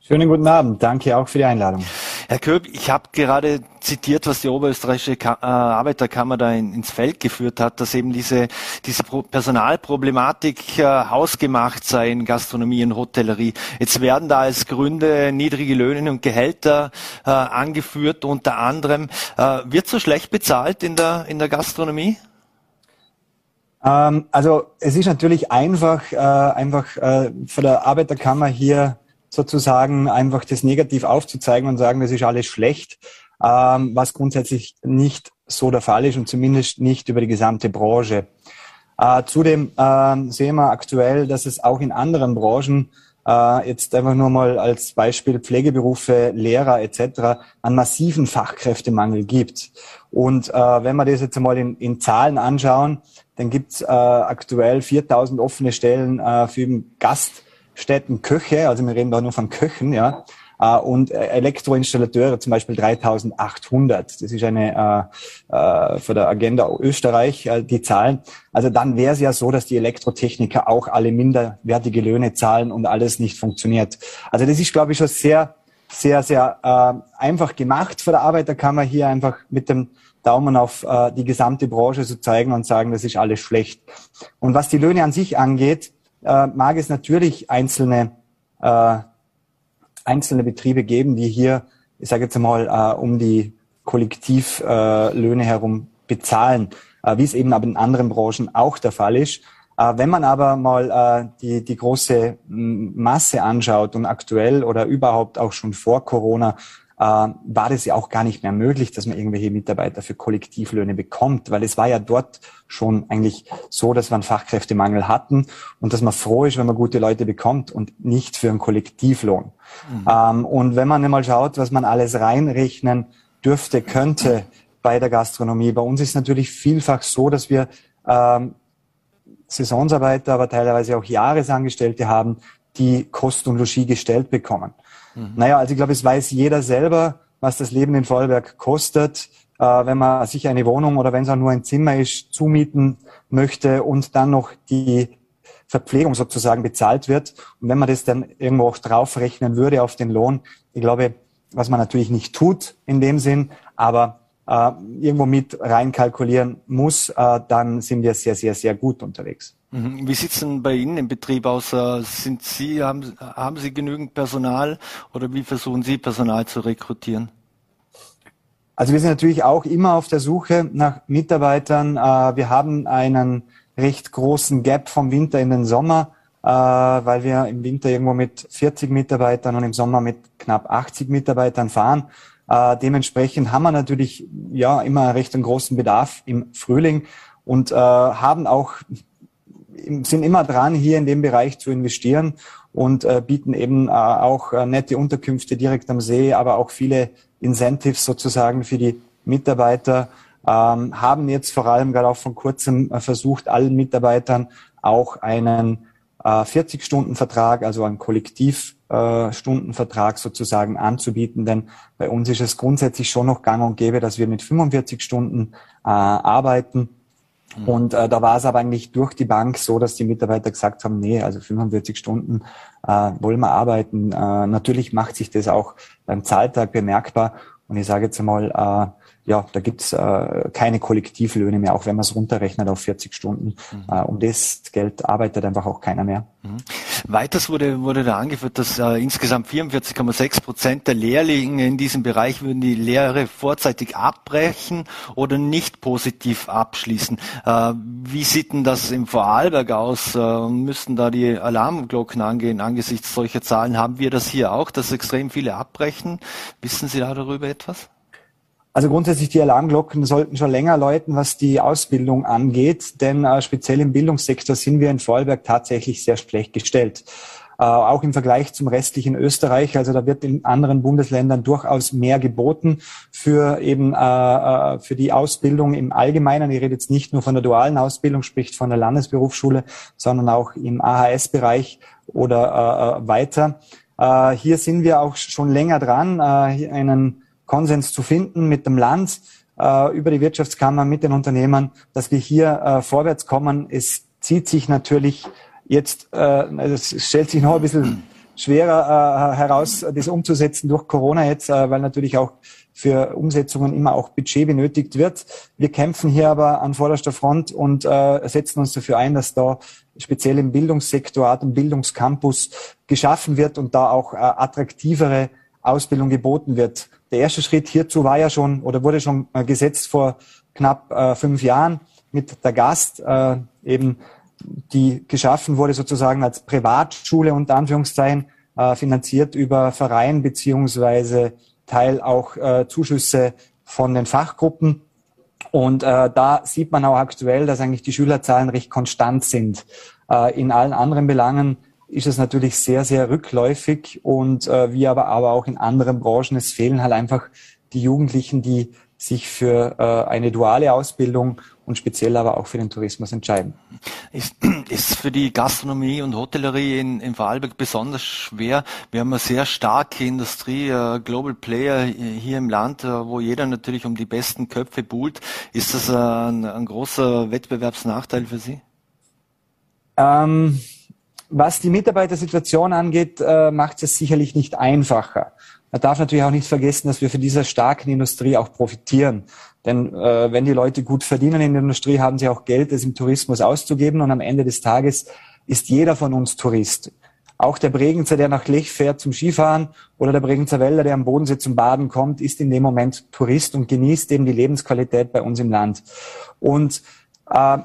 Schönen guten Abend, danke auch für die Einladung. Herr Köp, ich habe gerade zitiert, was die Oberösterreichische äh, Arbeiterkammer da in, ins Feld geführt hat, dass eben diese, diese Pro Personalproblematik äh, hausgemacht sei in Gastronomie und Hotellerie. Jetzt werden da als Gründe niedrige Löhne und Gehälter äh, angeführt, unter anderem. Wird so schlecht bezahlt in der, in der Gastronomie? Ähm, also es ist natürlich einfach, äh, einfach äh, für der Arbeiterkammer hier sozusagen einfach das negativ aufzuzeigen und sagen, das ist alles schlecht, ähm, was grundsätzlich nicht so der Fall ist und zumindest nicht über die gesamte Branche. Äh, zudem äh, sehen wir aktuell, dass es auch in anderen Branchen äh, jetzt einfach nur mal als Beispiel Pflegeberufe, Lehrer etc. einen massiven Fachkräftemangel gibt. Und äh, wenn wir das jetzt mal in, in Zahlen anschauen, dann gibt's äh, aktuell 4000 offene Stellen äh, für Gaststätten Köche, also wir reden da nur von Köchen, ja, äh, und Elektroinstallateure zum Beispiel 3800. Das ist eine äh, äh, von der Agenda Österreich äh, die Zahlen. Also dann wäre es ja so, dass die Elektrotechniker auch alle minderwertige Löhne zahlen und alles nicht funktioniert. Also das ist, glaube ich, schon sehr, sehr, sehr äh, einfach gemacht von der Arbeiterkammer hier einfach mit dem Daumen auf äh, die gesamte Branche zu zeigen und sagen, das ist alles schlecht. Und was die Löhne an sich angeht, äh, mag es natürlich einzelne, äh, einzelne Betriebe geben, die hier, ich sage jetzt mal, äh, um die Kollektivlöhne äh, herum bezahlen, äh, wie es eben aber in anderen Branchen auch der Fall ist. Äh, wenn man aber mal äh, die, die große Masse anschaut und aktuell oder überhaupt auch schon vor Corona äh, war das ja auch gar nicht mehr möglich, dass man irgendwelche Mitarbeiter für Kollektivlöhne bekommt, weil es war ja dort schon eigentlich so, dass wir einen Fachkräftemangel hatten und dass man froh ist, wenn man gute Leute bekommt und nicht für einen Kollektivlohn. Mhm. Ähm, und wenn man einmal schaut, was man alles reinrechnen dürfte, könnte bei der Gastronomie, bei uns ist natürlich vielfach so, dass wir ähm, Saisonsarbeiter, aber teilweise auch Jahresangestellte haben, die Kosten und Logis gestellt bekommen. Mhm. Naja, also ich glaube, es weiß jeder selber, was das Leben in Vorarlberg kostet, äh, wenn man sich eine Wohnung oder wenn es auch nur ein Zimmer ist, zumueten möchte und dann noch die Verpflegung sozusagen bezahlt wird. Und wenn man das dann irgendwo auch draufrechnen würde auf den Lohn, ich glaube, was man natürlich nicht tut in dem Sinn, aber äh, irgendwo mit reinkalkulieren muss, äh, dann sind wir sehr, sehr, sehr gut unterwegs. Mhm. Wie sieht es denn bei Ihnen im Betrieb aus? Äh, sind Sie, haben, haben Sie genügend Personal oder wie versuchen Sie Personal zu rekrutieren? Also wir sind natürlich auch immer auf der Suche nach Mitarbeitern. Äh, wir haben einen recht großen Gap vom Winter in den Sommer, äh, weil wir im Winter irgendwo mit 40 Mitarbeitern und im Sommer mit knapp 80 Mitarbeitern fahren. Dementsprechend haben wir natürlich ja immer recht einen großen Bedarf im Frühling und haben auch sind immer dran, hier in dem Bereich zu investieren und äh, bieten eben äh, auch äh, nette Unterkünfte direkt am See, aber auch viele Incentives sozusagen für die Mitarbeiter. Ähm, haben jetzt vor allem gerade auch von kurzem äh, versucht, allen Mitarbeitern auch einen äh, 40-Stunden-Vertrag, also einen Kollektivstundenvertrag äh, sozusagen anzubieten, denn bei uns ist es grundsätzlich schon noch gang und gäbe, dass wir mit 45 Stunden äh, arbeiten. Und äh, da war es aber eigentlich durch die Bank so, dass die Mitarbeiter gesagt haben, nee, also 45 Stunden äh, wollen wir arbeiten. Äh, natürlich macht sich das auch beim Zahltag bemerkbar. Und ich sage jetzt einmal, äh, ja, da gibt's äh, keine Kollektivlöhne mehr, auch wenn man es runterrechnet auf 40 Stunden. Mhm. Äh, um das Geld arbeitet einfach auch keiner mehr. Mhm. Weiters wurde, wurde da angeführt, dass äh, insgesamt 44,6 Prozent der Lehrlinge in diesem Bereich würden die Lehre vorzeitig abbrechen oder nicht positiv abschließen. Äh, wie sieht denn das im Vorarlberg aus? Äh, müssten da die Alarmglocken angehen angesichts solcher Zahlen? Haben wir das hier auch, dass extrem viele abbrechen? Wissen Sie da darüber etwas? Also grundsätzlich die Alarmglocken sollten schon länger läuten, was die Ausbildung angeht, denn äh, speziell im Bildungssektor sind wir in Vorarlberg tatsächlich sehr schlecht gestellt. Äh, auch im Vergleich zum restlichen Österreich. Also da wird in anderen Bundesländern durchaus mehr geboten für eben äh, äh für die Ausbildung im Allgemeinen. Ich rede jetzt nicht nur von der dualen Ausbildung, sprich von der Landesberufsschule, sondern auch im AHS-Bereich oder äh, äh, weiter. Äh, hier sind wir auch schon länger dran, einen Konsens zu finden mit dem Land, äh, über die Wirtschaftskammer, mit den Unternehmern, dass wir hier äh, vorwärts kommen. Es zieht sich natürlich jetzt, äh, also es stellt sich noch ein bisschen schwerer heraus, das umzusetzen durch Corona jetzt, weil natürlich auch für Umsetzungen immer auch Budget benötigt wird. Wir kämpfen hier aber an vorderster Front und äh, setzen uns dafür ein, dass da speziell im Bildungssektor, und Bildungscampus geschaffen wird und da auch äh, attraktivere Ausbildung geboten wird. Der erste Schritt hierzu war ja schon oder wurde schon äh, gesetzt vor knapp äh, fünf Jahren mit der Gast, äh, eben die geschaffen wurde sozusagen als Privatschule unter Anführungszeichen, äh, finanziert über Verein beziehungsweise Teil auch äh, Zuschüsse von den Fachgruppen. Und äh, da sieht man auch aktuell, dass eigentlich die Schülerzahlen recht konstant sind. In allen anderen Belangen ist es natürlich sehr, sehr rückläufig und äh, wie aber, aber auch in anderen Branchen, es fehlen halt einfach die Jugendlichen, die sich für äh, eine duale Ausbildung und speziell aber auch für den Tourismus entscheiden. Ist, ist für die Gastronomie und Hotellerie in, in Vorarlberg besonders schwer. Wir haben eine sehr starke Industrie, äh, Global Player hier im Land, äh, wo jeder natürlich um die besten Köpfe buhlt. Ist das ein, ein großer Wettbewerbsnachteil für Sie? Ähm, was die Mitarbeitersituation angeht, äh, macht es sicherlich nicht einfacher. Man darf natürlich auch nicht vergessen, dass wir für diese starken Industrie auch profitieren. Denn äh, wenn die Leute gut verdienen in der Industrie, haben sie auch Geld, das im Tourismus auszugeben. Und am Ende des Tages ist jeder von uns Tourist. Auch der Bregenzer, der nach Lech fährt zum Skifahren oder der Bregenzer Wälder, der am Bodensee zum Baden kommt, ist in dem Moment Tourist und genießt eben die Lebensqualität bei uns im Land. Und äh,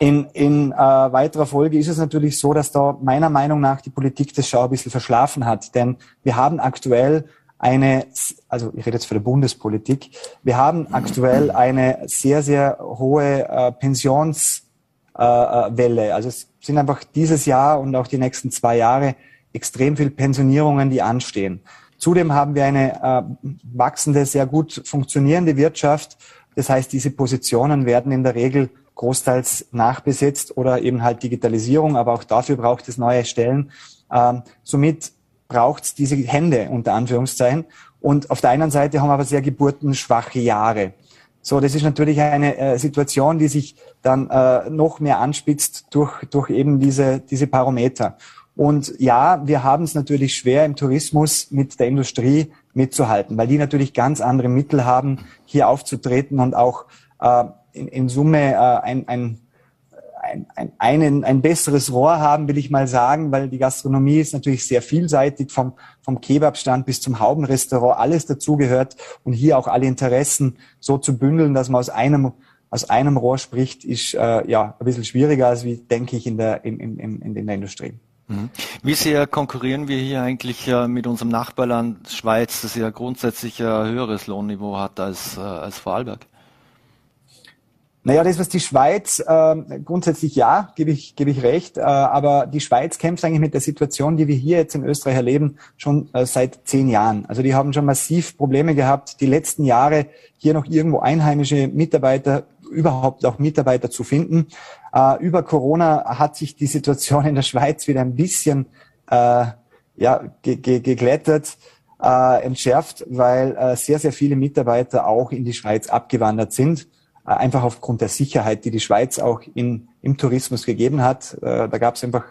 in, in äh, weiterer Folge ist es natürlich so, dass da meiner Meinung nach die Politik das schon ein bisschen verschlafen hat. Denn wir haben aktuell eine, also ich rede jetzt für die Bundespolitik, wir haben aktuell eine sehr, sehr hohe äh, Pensionswelle. Äh, also es sind einfach dieses Jahr und auch die nächsten zwei Jahre extrem viel Pensionierungen, die anstehen. Zudem haben wir eine äh, wachsende, sehr gut funktionierende Wirtschaft. Das heißt, diese Positionen werden in der Regel großteils nachbesetzt oder eben halt Digitalisierung, aber auch dafür braucht es neue Stellen. Ähm, somit braucht es diese Hände unter Anführungszeichen. Und auf der einen Seite haben wir aber sehr geburtenschwache Jahre. So, das ist natürlich eine äh, Situation, die sich dann äh, noch mehr anspitzt durch, durch eben diese, diese Parameter. Und ja, wir haben es natürlich schwer im Tourismus mit der Industrie mitzuhalten, weil die natürlich ganz andere Mittel haben, hier aufzutreten und auch äh, in, in Summe äh, ein, ein, ein, ein, einen, ein besseres Rohr haben, will ich mal sagen, weil die Gastronomie ist natürlich sehr vielseitig, vom, vom Kebabstand bis zum Haubenrestaurant, alles dazugehört und hier auch alle Interessen so zu bündeln, dass man aus einem aus einem Rohr spricht, ist äh, ja ein bisschen schwieriger als wie denke ich in der in, in, in, in der Industrie. Mhm. Wie sehr konkurrieren wir hier eigentlich äh, mit unserem Nachbarland Schweiz, das ja grundsätzlich ein höheres Lohnniveau hat als, äh, als Vorarlberg? Naja, das, was die Schweiz, äh, grundsätzlich ja, gebe ich, gebe ich recht, äh, aber die Schweiz kämpft eigentlich mit der Situation, die wir hier jetzt in Österreich erleben, schon äh, seit zehn Jahren. Also die haben schon massiv Probleme gehabt, die letzten Jahre hier noch irgendwo einheimische Mitarbeiter, überhaupt auch Mitarbeiter zu finden. Äh, über Corona hat sich die Situation in der Schweiz wieder ein bisschen äh, ja, ge ge geglättet. Äh, entschärft, weil äh, sehr, sehr viele Mitarbeiter auch in die Schweiz abgewandert sind einfach aufgrund der Sicherheit, die die Schweiz auch in, im Tourismus gegeben hat. Äh, da gab es einfach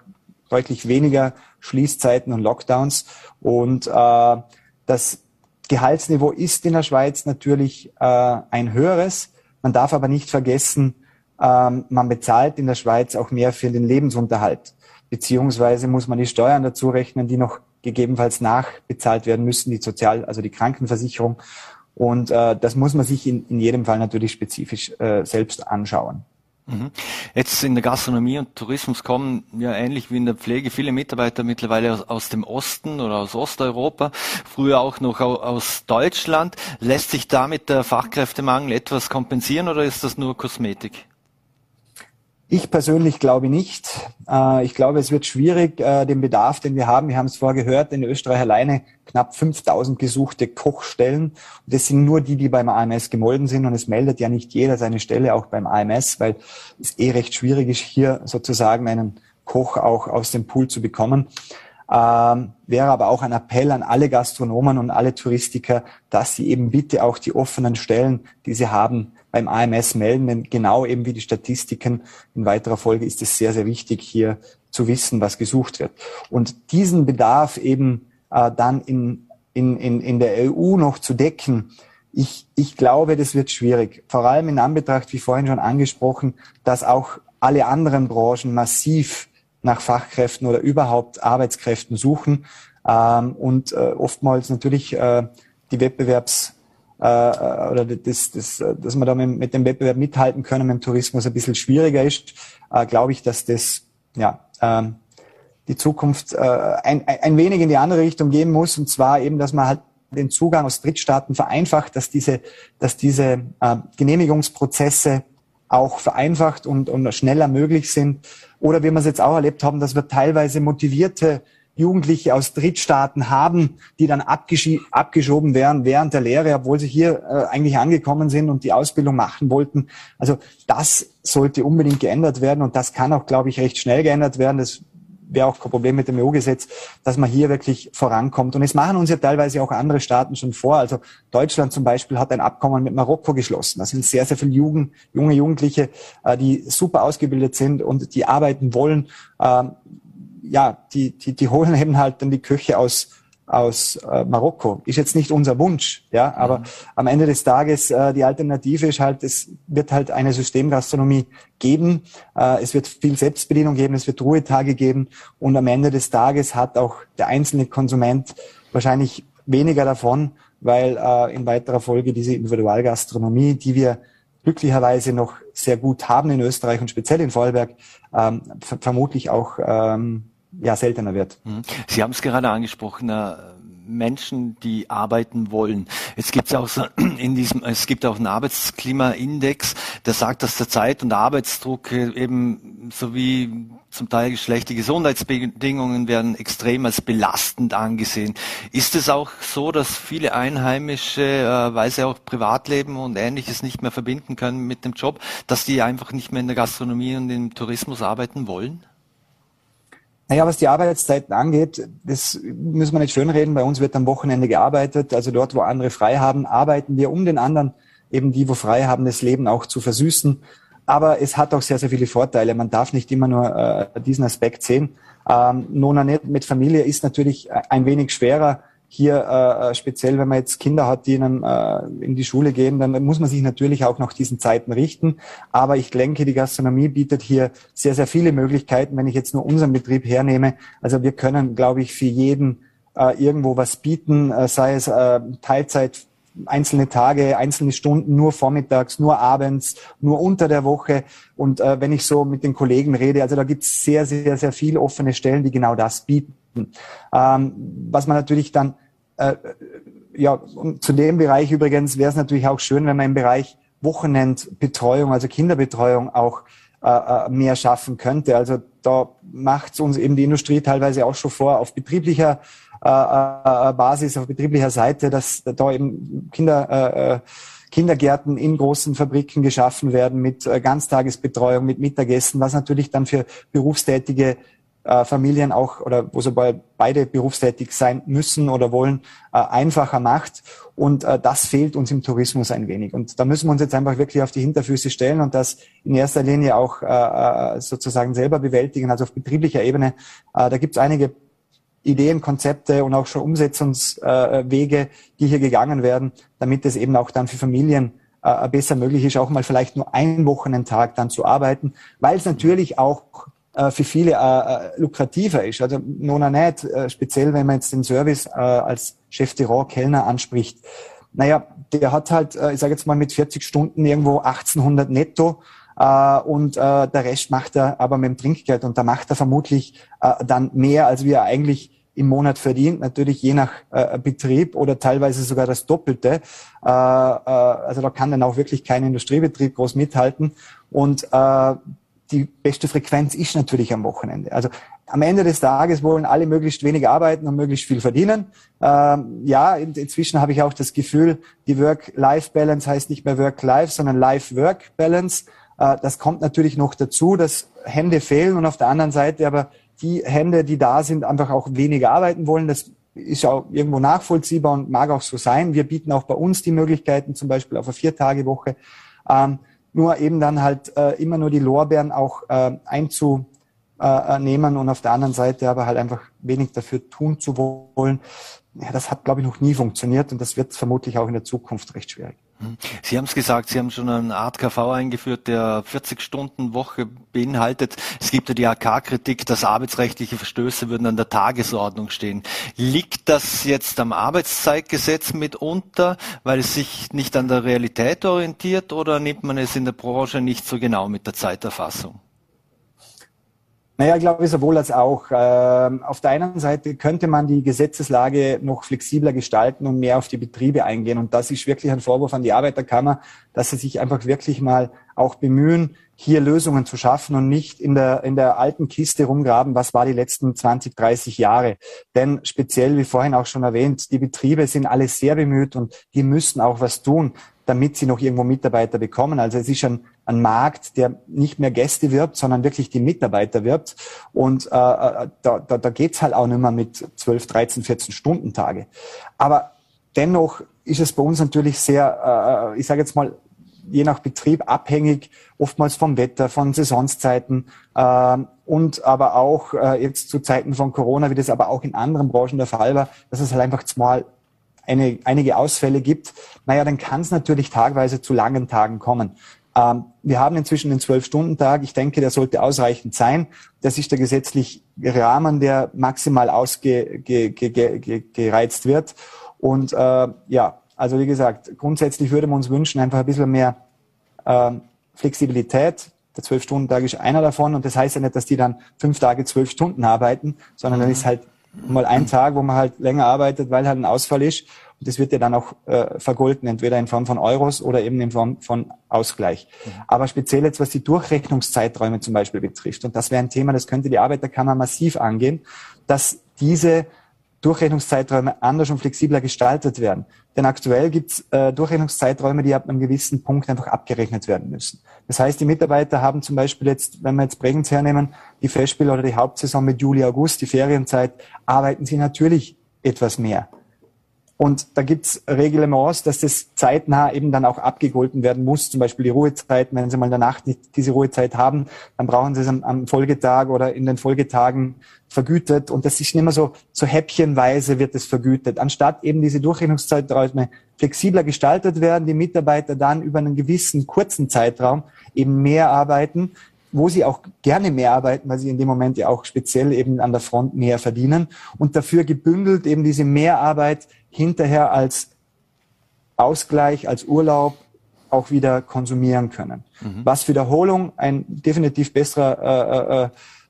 deutlich weniger Schließzeiten und Lockdowns. Und äh, das Gehaltsniveau ist in der Schweiz natürlich äh, ein höheres. Man darf aber nicht vergessen, ähm, man bezahlt in der Schweiz auch mehr für den Lebensunterhalt. Beziehungsweise muss man die Steuern dazu rechnen, die noch gegebenenfalls nachbezahlt werden müssen, die Sozial-, also die Krankenversicherung. Und äh, das muss man sich in, in jedem Fall natürlich spezifisch äh, selbst anschauen. Mhm. Jetzt in der Gastronomie und Tourismus kommen ja ähnlich wie in der Pflege viele Mitarbeiter mittlerweile aus, aus dem Osten oder aus Osteuropa, früher auch noch aus Deutschland. Lässt sich damit der Fachkräftemangel etwas kompensieren oder ist das nur Kosmetik? Ich persönlich glaube nicht. Äh, ich glaube, es wird schwierig, äh, den Bedarf, den wir haben. Wir haben es vorher gehört, in Österreich alleine knapp 5000 gesuchte Kochstellen. Und das sind nur die, die beim AMS gemolden sind. Und es meldet ja nicht jeder seine Stelle auch beim AMS, weil es eh recht schwierig ist, hier sozusagen einen Koch auch aus dem Pool zu bekommen. Ähm, wäre aber auch ein Appell an alle Gastronomen und alle Touristiker, dass sie eben bitte auch die offenen Stellen, die sie haben, beim AMS melden, denn genau eben wie die Statistiken in weiterer Folge ist es sehr, sehr wichtig, hier zu wissen, was gesucht wird. Und diesen Bedarf eben äh, dann in, in, in, in der EU noch zu decken, ich, ich glaube, das wird schwierig. Vor allem in Anbetracht, wie vorhin schon angesprochen, dass auch alle anderen Branchen massiv nach Fachkräften oder überhaupt Arbeitskräften suchen ähm, und äh, oftmals natürlich äh, die Wettbewerbs äh, oder das, das, dass man da mit, mit, dem Wettbewerb mithalten können mit dem Tourismus ein bisschen schwieriger ist, äh, glaube ich, dass das ja ähm, die Zukunft äh, ein, ein wenig in die andere Richtung gehen muss und zwar eben, dass man halt den Zugang aus Drittstaaten vereinfacht, dass diese, dass diese äh, Genehmigungsprozesse auch vereinfacht und, und schneller möglich sind. Oder wie wir es jetzt auch erlebt haben, dass wir teilweise motivierte Jugendliche aus Drittstaaten haben, die dann abgeschoben werden während der Lehre, obwohl sie hier äh, eigentlich angekommen sind und die Ausbildung machen wollten. Also das sollte unbedingt geändert werden und das kann auch, glaube ich, recht schnell geändert werden. Das wäre auch kein Problem mit dem EU-Gesetz, dass man hier wirklich vorankommt. Und es machen uns ja teilweise auch andere Staaten schon vor. Also Deutschland zum Beispiel hat ein Abkommen mit Marokko geschlossen. Das sind sehr, sehr viele Jugend, junge Jugendliche, äh, die super ausgebildet sind und die arbeiten wollen. Ja, die, die, die holen eben halt dann die Köche aus, aus äh, Marokko. Ist jetzt nicht unser Wunsch, ja, aber mhm. am Ende des Tages äh, die Alternative ist halt, es wird halt eine Systemgastronomie geben, äh, es wird viel Selbstbedienung geben, es wird Ruhetage geben und am Ende des Tages hat auch der einzelne Konsument wahrscheinlich weniger davon, weil äh, in weiterer Folge diese Individualgastronomie, die wir glücklicherweise noch sehr gut haben in Österreich und speziell in Vorarlberg, ähm, vermutlich auch ähm, ja, seltener wird. Mhm. Sie haben es gerade angesprochen, äh, Menschen, die arbeiten wollen. Jetzt gibt es auch so in diesem, es gibt auch einen Arbeitsklimaindex, der sagt, dass der Zeit- und Arbeitsdruck äh, eben sowie zum Teil schlechte Gesundheitsbedingungen werden extrem als belastend angesehen. Ist es auch so, dass viele Einheimische, äh, weil sie auch Privatleben und Ähnliches nicht mehr verbinden können mit dem Job, dass die einfach nicht mehr in der Gastronomie und im Tourismus arbeiten wollen? Naja, was die Arbeitszeiten angeht, das müssen wir nicht schönreden. Bei uns wird am Wochenende gearbeitet. Also dort, wo andere frei haben, arbeiten wir, um den anderen, eben die, wo frei haben, das Leben auch zu versüßen. Aber es hat auch sehr, sehr viele Vorteile. Man darf nicht immer nur äh, diesen Aspekt sehen. Ähm, Nona mit Familie ist natürlich ein wenig schwerer hier äh, äh, speziell, wenn man jetzt Kinder hat, die in, einem, äh, in die Schule gehen, dann muss man sich natürlich auch nach diesen Zeiten richten. Aber ich denke, die Gastronomie bietet hier sehr, sehr viele Möglichkeiten, wenn ich jetzt nur unseren Betrieb hernehme. Also wir können, glaube ich, für jeden äh, irgendwo was bieten, äh, sei es äh, Teilzeit einzelne Tage, einzelne Stunden, nur vormittags, nur abends, nur unter der Woche. Und äh, wenn ich so mit den Kollegen rede, also da gibt es sehr, sehr, sehr viele offene Stellen, die genau das bieten. Ähm, was man natürlich dann, äh, ja, zu dem Bereich übrigens wäre es natürlich auch schön, wenn man im Bereich Wochenendbetreuung, also Kinderbetreuung auch äh, äh mehr schaffen könnte. Also da macht uns eben die Industrie teilweise auch schon vor, auf betrieblicher äh, äh, Basis, auf betrieblicher Seite, dass da eben Kinder äh, äh Kindergärten in großen Fabriken geschaffen werden mit äh, Ganztagesbetreuung, mit Mittagessen, was natürlich dann für berufstätige äh, Familien auch oder wo sobald beide berufstätig sein müssen oder wollen, äh, einfacher macht. Und äh, das fehlt uns im Tourismus ein wenig. Und da müssen wir uns jetzt einfach wirklich auf die Hinterfüße stellen und das in erster Linie auch äh, äh sozusagen selber bewältigen, also auf betrieblicher Ebene. Äh, da gibt es einige Ideen, Konzepte und auch schon Umsetzungswege, die hier gegangen werden, damit es eben auch dann für Familien äh, besser möglich ist, auch mal vielleicht nur einen Wochenendtag dann zu arbeiten, weil es natürlich auch für viele äh, äh, lukrativer ist. Also nona nicht, äh, speziell wenn man jetzt den Service äh, als Chef de Rang Kellner anspricht. Naja, der hat halt, äh, ich sage jetzt mal mit 40 Stunden irgendwo 1800 netto. äh, und äh, der Rest macht er aber mit dem Trinkgeld und da macht er vermutlich äh, dann mehr, als wir eigentlich im Monat verdient, natürlich je nach äh, Betrieb oder teilweise sogar das Doppelte. Äh, äh, also da kann dann auch wirklich kein Industriebetrieb groß mithalten. Und äh, die beste Frequenz ist natürlich am Wochenende. Also am Ende des Tages wollen alle möglichst wenig arbeiten und möglichst viel verdienen. Ähm, ja, in, inzwischen habe ich auch das Gefühl, die Work-Life-Balance heißt nicht mehr Work-Life, sondern Life-Work-Balance. Äh, das kommt natürlich noch dazu, dass Hände fehlen und auf der anderen Seite aber die Hände, die da sind, einfach auch weniger arbeiten wollen. Das ist auch irgendwo nachvollziehbar und mag auch so sein. Wir bieten auch bei uns die Möglichkeiten, zum Beispiel auf eine Vier-Tage-Woche. Ähm, nur eben dann halt äh, immer nur die Lorbeeren auch äh, einzunehmen und auf der anderen Seite aber halt einfach wenig dafür tun zu wollen. Ja, das hat, glaube ich, noch nie funktioniert und das wird vermutlich auch in der Zukunft recht schwierig. Hm. Sie haben es gesagt, Sie haben schon eine Art KV eingeführt, der 40-Stunden-Woche beinhaltet. Es gibt ja die AK-Kritik, dass arbeitsrechtliche Verstöße würden an der Tagesordnung stehen. Liegt das jetzt am Arbeitszeitgesetz mitunter, weil es sich nicht an der Realität orientiert oder nimmt man es in der Branche nicht so genau mit der Zeiterfassung? Naja, ich glaube sowohl als auch. Ähm, auf der einen Seite könnte man die Gesetzeslage noch flexibler gestalten und mehr auf die Betriebe eingehen. Und das ist wirklich ein Vorwurf an die Arbeiterkammer, dass sie sich einfach wirklich mal auch bemühen, hier Lösungen zu schaffen und nicht in der, in der alten Kiste rumgraben, was war die letzten 20, 30 Jahre. Denn speziell, wie vorhin auch schon erwähnt, die Betriebe sind alle sehr bemüht und die müssen auch was tun damit sie noch irgendwo Mitarbeiter bekommen. Also es ist ein, ein Markt, der nicht mehr Gäste wirbt, sondern wirklich die Mitarbeiter wirbt. Und äh, äh da, da, da geht halt auch nicht mehr mit 12, 13, 14 Stunden Tage. Aber dennoch ist es bei uns natürlich sehr, äh, ich sage jetzt mal, je nach Betrieb abhängig, oftmals vom Wetter, von Saisonszeiten äh, und aber auch äh, jetzt zu Zeiten von Corona, wie das aber auch in anderen Branchen der Fall war, dass es halt einfach mal eine, einige Ausfälle gibt, naja, dann kann es natürlich tagweise zu langen Tagen kommen. Ähm, wir haben inzwischen den Zwölf-Stunden-Tag. Ich denke, der sollte ausreichend sein. Das ist der gesetzliche Rahmen, der maximal ausgereizt ge, ge, ge, wird. Und äh, ja, also wie gesagt, grundsätzlich würde man uns wünschen, einfach ein bisschen mehr äh, Flexibilität. Der Zwölf-Stunden-Tag ist einer davon und das heißt ja nicht, dass die dann fünf Tage zwölf Stunden arbeiten, sondern mhm. dann ist halt mal ein Tag, wo man halt länger arbeitet, weil halt ein Ausfall ist. Und das wird ja dann auch äh, vergolten, entweder in Form von Euros oder eben in Form von Ausgleich. Mhm. Aber speziell jetzt, was die Durchrechnungszeiträume zum Beispiel betrifft, und das wäre ein Thema, das könnte die Arbeiterkammer massiv angehen, dass diese Durchrechnungszeiträume anders und flexibler gestaltet werden. Denn aktuell gibt es äh, Durchrechnungszeiträume, die ab einem gewissen Punkt einfach abgerechnet werden müssen. Das heißt, die Mitarbeiter haben zum Beispiel jetzt, wenn wir jetzt Bregenz hernehmen, die Festspiel- oder die Hauptsaison mit Juli, August, die Ferienzeit, arbeiten sie natürlich etwas mehr. Und da gibt's Reglements, dass das zeitnah eben dann auch abgegolten werden muss. Zum Beispiel die Ruhezeiten. Wenn Sie mal in der Nacht nicht diese Ruhezeit haben, dann brauchen Sie es am, am Folgetag oder in den Folgetagen vergütet. Und das ist nicht mehr so, so häppchenweise wird es vergütet. Anstatt eben diese Durchrechnungszeiträume flexibler gestaltet werden, die Mitarbeiter dann über einen gewissen kurzen Zeitraum eben mehr arbeiten, wo sie auch gerne mehr arbeiten, weil sie in dem Moment ja auch speziell eben an der Front mehr verdienen und dafür gebündelt eben diese Mehrarbeit hinterher als Ausgleich, als Urlaub auch wieder konsumieren können. Mhm. Was Wiederholung ein definitiv besserer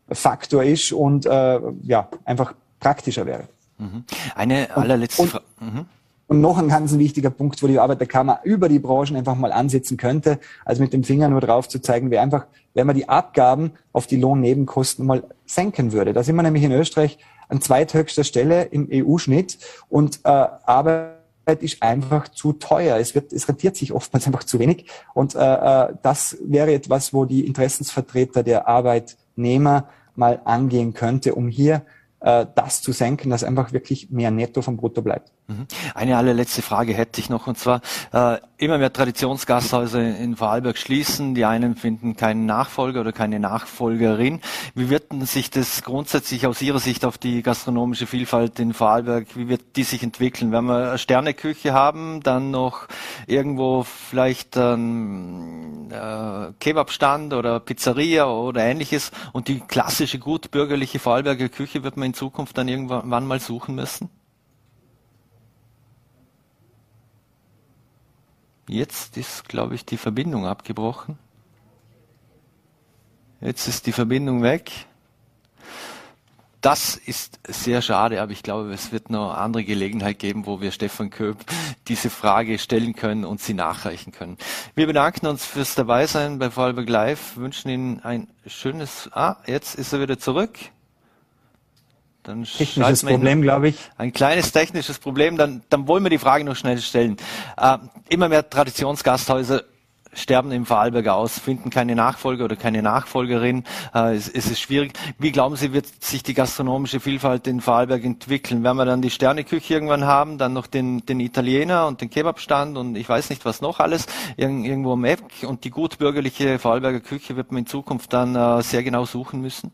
äh, äh, Faktor ist und äh, ja einfach praktischer wäre. Mhm. Eine allerletzte Frage. Mhm. Und noch ein ganz wichtiger Punkt, wo die Arbeiterkammer über die Branchen einfach mal ansetzen könnte, als mit dem Finger nur drauf zu zeigen, wäre einfach, wenn man die Abgaben auf die Lohnnebenkosten mal senken würde. Da sind wir nämlich in Österreich an zweithöchster Stelle im EU-Schnitt und äh, Arbeit ist einfach zu teuer. Es wird, es rentiert sich oftmals einfach zu wenig. Und äh, äh, das wäre etwas, wo die Interessensvertreter der Arbeitnehmer mal angehen könnte, um hier äh, das zu senken, dass einfach wirklich mehr Netto vom Brutto bleibt. Mhm. Eine allerletzte Frage hätte ich noch und zwar äh, immer mehr Traditionsgasthäuser in Vorarlberg schließen. Die einen finden keinen Nachfolger oder keine Nachfolgerin. Wie wird denn sich das grundsätzlich aus Ihrer Sicht auf die gastronomische Vielfalt in Vorarlberg, wie wird die sich entwickeln? Wenn wir eine Sterneküche haben, dann noch irgendwo vielleicht ein äh, Kebabstand oder Pizzeria oder ähnliches und die klassische gut bürgerliche Vorarlberger Küche wird man in Zukunft dann irgendwann mal suchen müssen? Jetzt ist, glaube ich, die Verbindung abgebrochen. Jetzt ist die Verbindung weg. Das ist sehr schade, aber ich glaube, es wird noch andere Gelegenheit geben, wo wir Stefan Köp diese Frage stellen können und sie nachreichen können. Wir bedanken uns fürs Dabeisein bei Vorarlberg Live, wünschen Ihnen ein schönes, ah, jetzt ist er wieder zurück. Dann technisches Problem, glaube ich. Ein kleines technisches Problem, dann, dann wollen wir die Frage noch schnell stellen. Äh, immer mehr Traditionsgasthäuser sterben im Vorarlberg aus, finden keine Nachfolger oder keine Nachfolgerin. Äh, es, es, ist schwierig. Wie glauben Sie, wird sich die gastronomische Vielfalt in Vorarlberg entwickeln? Werden wir dann die Sterneküche irgendwann haben, dann noch den, den Italiener und den Kebabstand und ich weiß nicht was noch alles irg irgendwo am Eck und die gutbürgerliche Vorarlberger Küche wird man in Zukunft dann äh, sehr genau suchen müssen?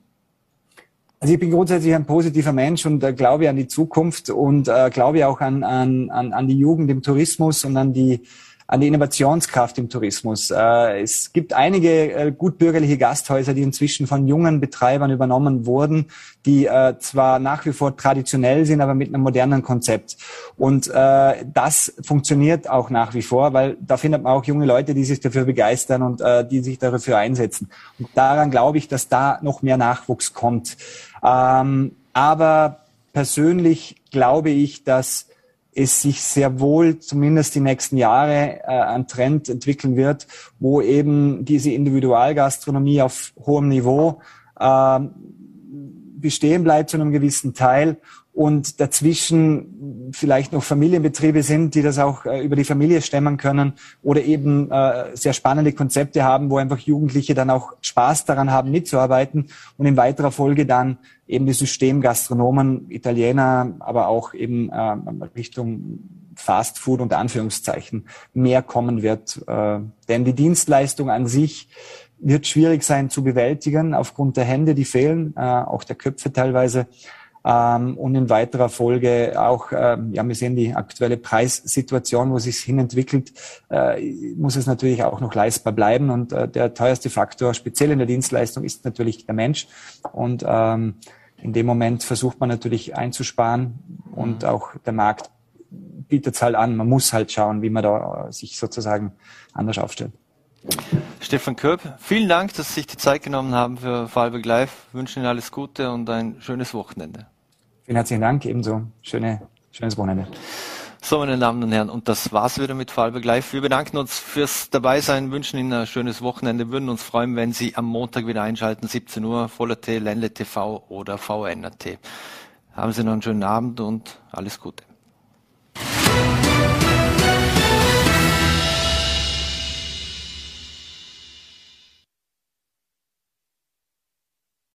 Also ich bin grundsätzlich ein positiver Mensch und äh, glaube an die Zukunft und äh, glaube auch an, an, an die Jugend im Tourismus und an die an die Innovationskraft im Tourismus. Äh, es gibt einige äh, gutbürgerliche Gasthäuser, die inzwischen von jungen Betreibern übernommen wurden, die äh, zwar nach wie vor traditionell sind, aber mit einem modernen Konzept. Und das funktioniert auch nach wie vor, weil da findet man auch junge Leute, die sich dafür begeistern und die sich dafür einsetzen. Und daran glaube ich, dass da noch mehr Nachwuchs kommt. Ähm, aber persönlich glaube ich, dass es sich sehr wohl zumindest die nächsten Jahre äh, ein Trend entwickeln wird, wo eben diese Individualgastronomie auf hohem Niveau äh, bestehen bleibt zu einem gewissen Teil und dazwischen vielleicht noch Familienbetriebe sind, die das auch äh, über die Familie stemmen können oder eben äh, sehr spannende Konzepte haben, wo einfach Jugendliche dann auch Spaß daran haben, mitzuarbeiten und in weiterer Folge dann eben die Systemgastronomen, Italiener, aber auch eben äh, Richtung Fast Food und Anführungszeichen mehr kommen wird. Äh, denn die Dienstleistung an sich wird schwierig sein zu bewältigen aufgrund der Hände, die fehlen, äh, auch der Köpfe teilweise. Ähm, und in weiterer Folge auch, ähm, ja, wir sehen die aktuelle Preissituation, wo sich hin entwickelt, äh, muss es natürlich auch noch leistbar bleiben. Und äh, der teuerste Faktor, speziell in der Dienstleistung, ist natürlich der Mensch. Und ähm, in dem Moment versucht man natürlich einzusparen und mhm. auch der Markt bietet es halt an. Man muss halt schauen, wie man da sich sozusagen anders aufstellt. Stefan Köp, vielen Dank, dass Sie sich die Zeit genommen haben für Fallberg Live. Ich wünsche Ihnen alles Gute und ein schönes Wochenende. Vielen herzlichen Dank, ebenso. Schöne, schönes Wochenende. So, meine Damen und Herren, und das war's wieder mit Fallberg Live. Wir bedanken uns fürs Dabeisein, wünschen Ihnen ein schönes Wochenende, würden uns freuen, wenn Sie am Montag wieder einschalten, 17 Uhr, Voller T, Ländle TV oder VNRT. Haben Sie noch einen schönen Abend und alles Gute.